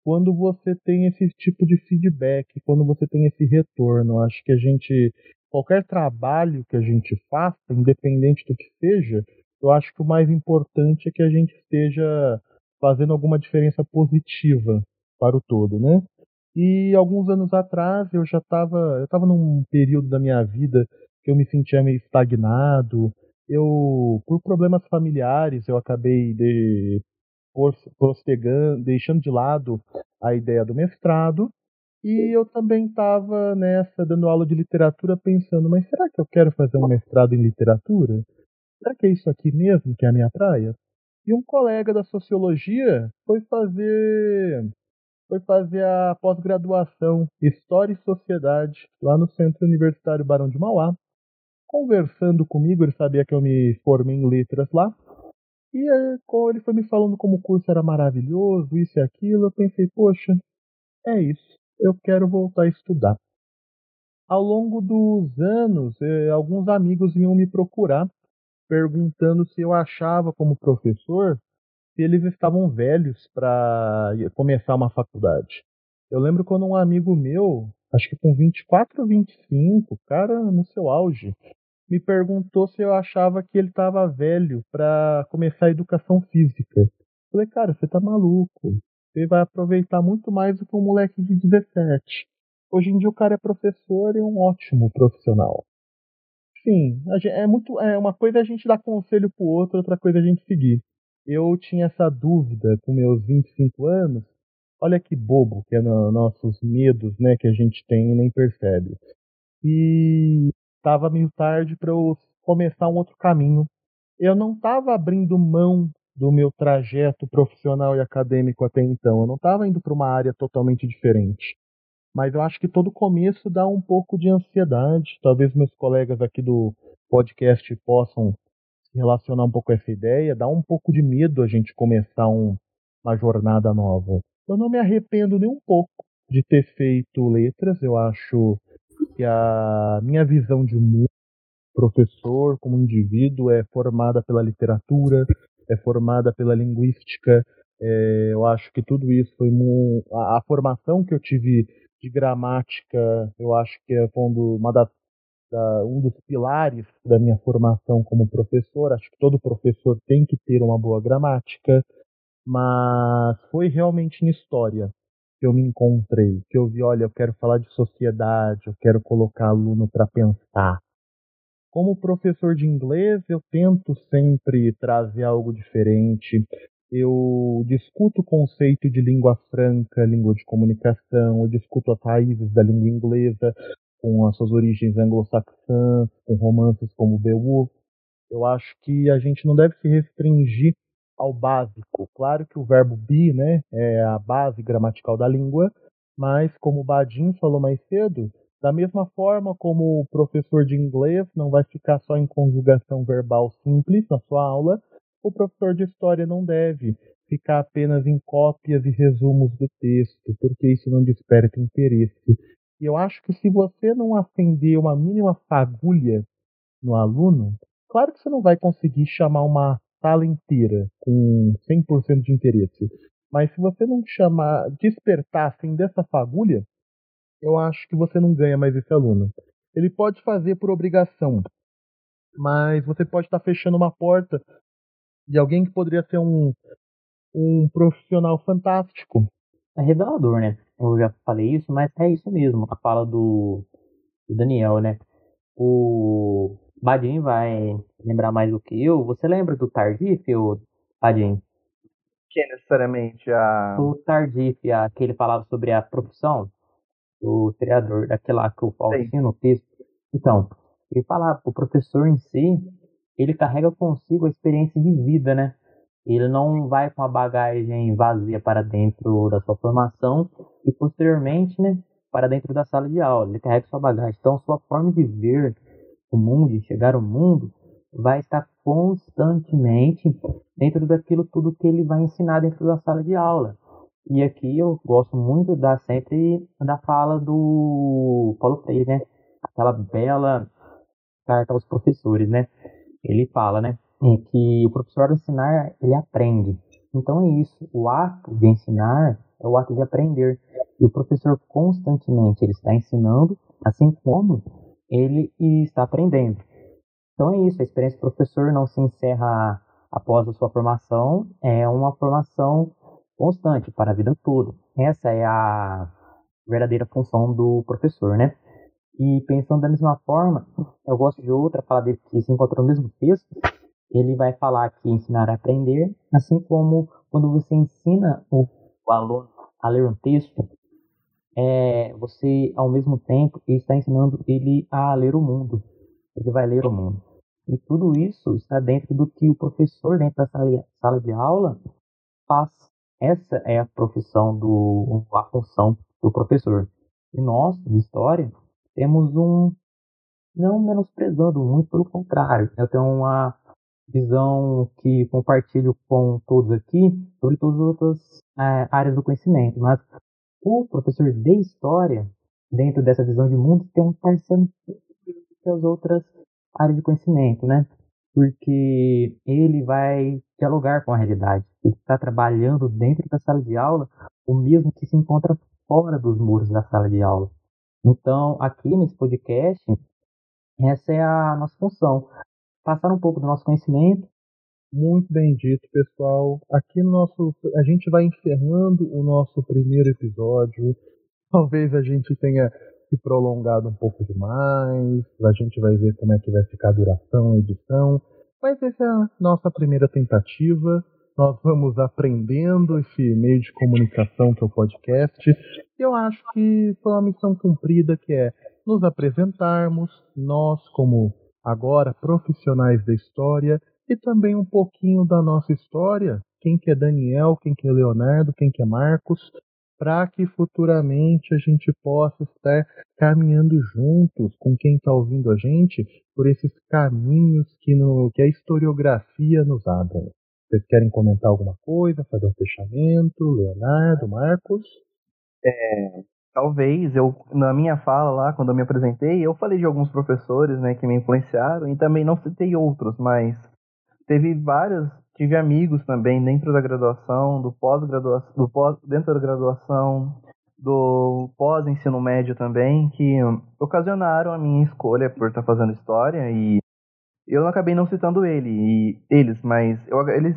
quando você tem esse tipo de feedback, quando você tem esse retorno. Acho que a gente, qualquer trabalho que a gente faça, independente do que seja, eu acho que o mais importante é que a gente esteja fazendo alguma diferença positiva para o todo, né? E alguns anos atrás eu já estava, eu estava num período da minha vida que eu me sentia meio estagnado. Eu, por problemas familiares, eu acabei de, postergando, deixando de lado a ideia do mestrado. E eu também estava nessa, dando aula de literatura, pensando, mas será que eu quero fazer um mestrado em literatura? Será que é isso aqui mesmo que é a minha praia? E um colega da sociologia foi fazer foi fazer a pós-graduação História e Sociedade lá no Centro Universitário Barão de Mauá conversando comigo, ele sabia que eu me formei em letras lá. E ele foi me falando como o curso era maravilhoso, isso e aquilo, eu pensei, poxa, é isso, eu quero voltar a estudar. Ao longo dos anos, eh, alguns amigos vinham me procurar, perguntando se eu achava, como professor, se eles estavam velhos para começar uma faculdade. Eu lembro quando um amigo meu, acho que com 24 ou 25, cara no seu auge, me perguntou se eu achava que ele estava velho para começar a educação física. Falei, cara, você tá maluco. Você vai aproveitar muito mais do que um moleque de 17. Hoje em dia o cara é professor e um ótimo profissional. Sim, é muito é uma coisa a gente dar conselho pro outro, outra coisa a gente seguir. Eu tinha essa dúvida com meus 25 anos. Olha que bobo que é no, nossos medos, né, que a gente tem e nem percebe. E estava meio tarde para eu começar um outro caminho. Eu não estava abrindo mão do meu trajeto profissional e acadêmico até então. Eu não estava indo para uma área totalmente diferente. Mas eu acho que todo começo dá um pouco de ansiedade. Talvez meus colegas aqui do podcast possam relacionar um pouco essa ideia. Dá um pouco de medo a gente começar um, uma jornada nova. Eu não me arrependo nem um pouco de ter feito letras. Eu acho que a minha visão de mundo, professor como indivíduo, é formada pela literatura, é formada pela linguística. É, eu acho que tudo isso foi a, a, formação que eu tive de gramática. Eu acho que é uma das da, um dos pilares da minha formação como professor. Acho que todo professor tem que ter uma boa gramática, mas foi realmente em história que eu me encontrei, que eu vi, olha, eu quero falar de sociedade, eu quero colocar aluno para pensar. Como professor de inglês, eu tento sempre trazer algo diferente. Eu discuto o conceito de língua franca, língua de comunicação, eu discuto as raízes da língua inglesa com as suas origens anglo-saxãs, com romances como Beowulf. Eu acho que a gente não deve se restringir ao básico. Claro que o verbo be né, é a base gramatical da língua, mas como o Badin falou mais cedo, da mesma forma como o professor de inglês não vai ficar só em conjugação verbal simples na sua aula, o professor de história não deve ficar apenas em cópias e resumos do texto, porque isso não desperta interesse. E eu acho que se você não acender uma mínima fagulha no aluno, claro que você não vai conseguir chamar uma sala inteira com 100% de interesse. Mas se você não chamar, despertar assim dessa fagulha, eu acho que você não ganha mais esse aluno. Ele pode fazer por obrigação, mas você pode estar fechando uma porta de alguém que poderia ser um, um profissional fantástico. É revelador, né? Eu já falei isso, mas é isso mesmo. A fala do, do Daniel, né? O Badin vai lembrar mais do que eu. Você lembra do Tardif, Badin? Que é necessariamente a. O Tardif, a, que ele falava sobre a profissão do criador, daquela que o Faustino texto. Então, ele falava, o professor em si, ele carrega consigo a experiência de vida, né? Ele não vai com a bagagem vazia para dentro da sua formação e posteriormente, né, para dentro da sala de aula. Ele carrega sua bagagem. Então, sua forma de ver o mundo, chegar ao mundo, vai estar constantemente dentro daquilo tudo que ele vai ensinar dentro da sala de aula. E aqui eu gosto muito da sempre da fala do Paulo Freire, né? Aquela bela carta aos professores, né? Ele fala, né? Que o professor ao ensinar, ele aprende. Então é isso, o ato de ensinar é o ato de aprender. E o professor constantemente ele está ensinando, assim como ele está aprendendo. Então é isso, a experiência do professor não se encerra após a sua formação, é uma formação constante para a vida toda. Essa é a verdadeira função do professor, né? E pensando da mesma forma, eu gosto de outra fala dele que se encontra no mesmo texto. Ele vai falar que ensinar a aprender, assim como quando você ensina o aluno a ler um texto, é, você ao mesmo tempo está ensinando ele a ler o mundo. Ele vai ler o mundo. E tudo isso está dentro do que o professor dentro da sala, de aula faz. Essa é a profissão do a função do professor. E nós, de história, temos um não menosprezando, muito pelo contrário. Eu tenho uma visão que compartilho com todos aqui sobre todas as outras é, áreas do conhecimento, mas o professor de história, dentro dessa visão de mundo, tem um parceiro que as outras áreas de conhecimento, né? Porque ele vai dialogar com a realidade. Ele está trabalhando dentro da sala de aula o mesmo que se encontra fora dos muros da sala de aula. Então, aqui nesse podcast, essa é a nossa função. Passar um pouco do nosso conhecimento. Muito bem dito, pessoal. Aqui no nosso. A gente vai encerrando o nosso primeiro episódio. Talvez a gente tenha se prolongado um pouco demais. A gente vai ver como é que vai ficar a duração, a edição. Mas essa é a nossa primeira tentativa nós vamos aprendendo esse meio de comunicação que é o podcast. Eu acho que foi uma missão cumprida que é nos apresentarmos, nós como agora profissionais da história e também um pouquinho da nossa história, quem que é Daniel, quem que é Leonardo, quem que é Marcos, para que futuramente a gente possa estar caminhando juntos com quem está ouvindo a gente por esses caminhos que, no, que a historiografia nos abre. Vocês querem comentar alguma coisa, fazer um fechamento? Leonardo, Marcos? É, talvez eu na minha fala lá quando eu me apresentei eu falei de alguns professores né que me influenciaram e também não citei outros mas teve vários tive amigos também dentro da graduação do pós-graduação do pós dentro da graduação do pós ensino médio também que ocasionaram a minha escolha por estar fazendo história e eu acabei não citando ele e eles, mas eu, eles,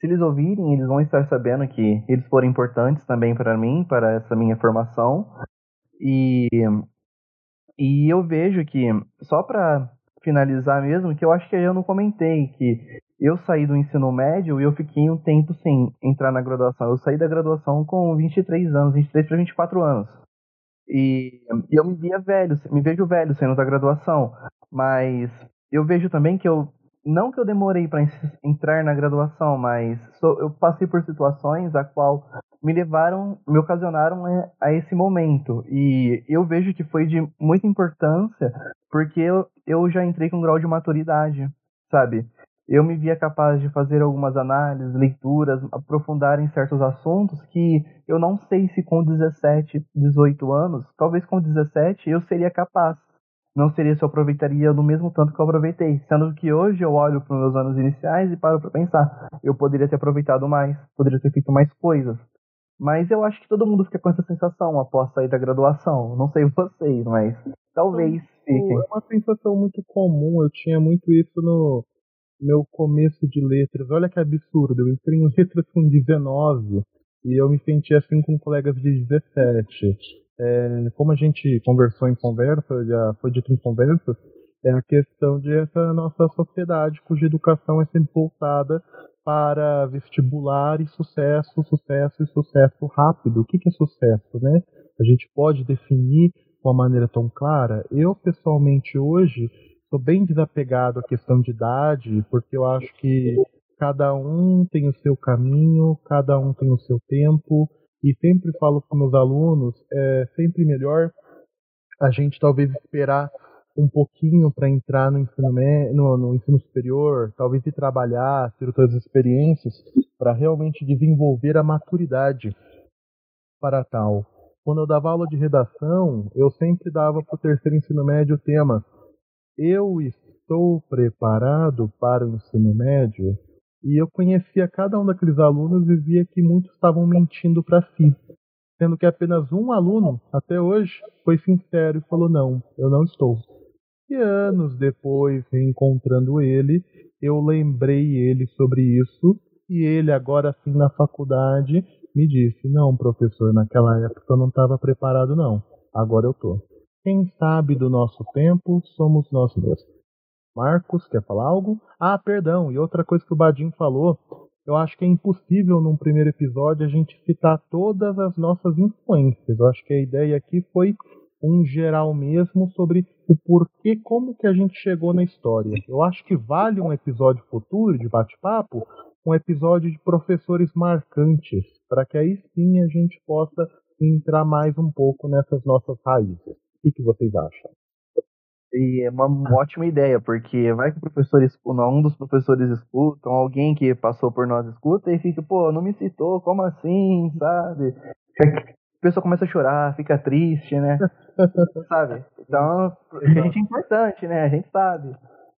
se eles ouvirem, eles vão estar sabendo que eles foram importantes também para mim, para essa minha formação. E, e eu vejo que, só para finalizar mesmo, que eu acho que eu não comentei, que eu saí do ensino médio e eu fiquei um tempo sem entrar na graduação. Eu saí da graduação com 23 anos, 23 para 24 anos. E, e eu me via velho, me vejo velho saindo da graduação, mas eu vejo também que eu não que eu demorei para entrar na graduação, mas eu passei por situações a qual me levaram, me ocasionaram a esse momento. E eu vejo que foi de muita importância, porque eu, eu já entrei com um grau de maturidade, sabe? Eu me via capaz de fazer algumas análises, leituras, aprofundar em certos assuntos que eu não sei se com 17, 18 anos, talvez com 17 eu seria capaz não seria se eu aproveitaria do mesmo tanto que eu aproveitei. Sendo que hoje eu olho para os meus anos iniciais e paro para pensar, eu poderia ter aproveitado mais, poderia ter feito mais coisas. Mas eu acho que todo mundo fica com essa sensação após sair da graduação. Não sei *laughs* vocês, mas talvez fiquem. É uma sensação muito comum, eu tinha muito isso no meu começo de letras. Olha que absurdo, eu entrei em letras com 19 e eu me senti assim com colegas de 17. é, como a gente conversou em conversa, já foi dito em conversa, é a questão de essa nossa sociedade cuja educação é sempre voltada para vestibular e sucesso, sucesso e sucesso rápido. O que, que é sucesso, né? A gente pode definir de uma maneira tão clara. Eu, pessoalmente, hoje, sou bem desapegado à questão de idade, porque eu acho que cada um tem o seu caminho, cada um tem o seu tempo, e sempre falo para meus alunos, é sempre melhor a gente talvez esperar um pouquinho para entrar no ensino, no, no ensino superior, talvez ir trabalhar, ter outras experiências, para realmente desenvolver a maturidade para tal. Quando eu dava aula de redação, eu sempre dava para o terceiro ensino médio o tema: Eu estou preparado para o ensino médio? E eu conhecia cada um daqueles alunos e via que muitos estavam mentindo para si. Sendo que apenas um aluno, até hoje, foi sincero e falou: Não, eu não estou. E anos depois, reencontrando ele, eu lembrei ele sobre isso. E ele, agora sim na faculdade, me disse: Não, professor, naquela época eu não estava preparado, não. Agora eu tô. Quem sabe do nosso tempo somos nós mesmos. Marcos, quer falar algo? Ah, perdão, e outra coisa que o Badin falou, eu acho que é impossível num primeiro episódio a gente citar todas as nossas influências. Eu acho que a ideia aqui foi um geral mesmo sobre o porquê, como que a gente chegou na história. Eu acho que vale um episódio futuro de bate-papo, um episódio de professores marcantes, para que aí sim a gente possa entrar mais um pouco nessas nossas raízes. O que, que vocês acham? E é uma ótima ideia, porque vai que o professor escuta, um dos professores escuta, alguém que passou por nós escuta e fica, pô, não me citou, como assim, sabe? A pessoa começa a chorar, fica triste, né? *laughs* sabe? Então, a gente é importante, né? A gente sabe.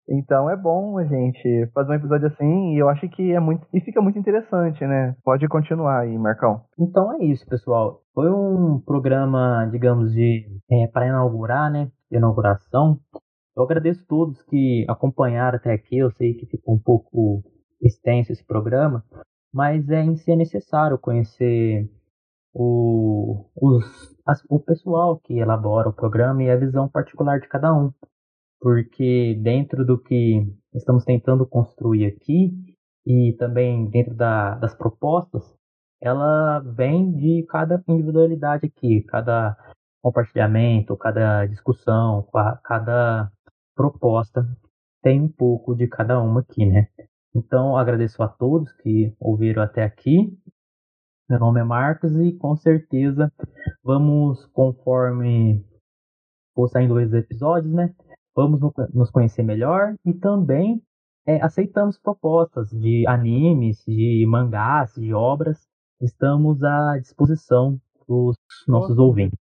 Então é bom a gente fazer um episódio assim e eu acho que é muito. E fica muito interessante, né? Pode continuar aí, Marcão. Então é isso, pessoal. Foi um programa, digamos, de é, para inaugurar, né? Inauguração. Eu agradeço a todos que acompanharam até aqui. Eu sei que ficou um pouco extenso esse programa, mas é em si é necessário conhecer o, os, as, o pessoal que elabora o programa e a visão particular de cada um porque dentro do que estamos tentando construir aqui e também dentro da, das propostas, ela vem de cada individualidade aqui, cada compartilhamento, cada discussão, cada proposta tem um pouco de cada uma aqui, né? Então agradeço a todos que ouviram até aqui. Meu nome é Marcos e com certeza vamos, conforme for saindo os episódios, né? Vamos nos conhecer melhor e também é, aceitamos propostas de animes, de mangás, de obras. Estamos à disposição dos nossos ouvintes.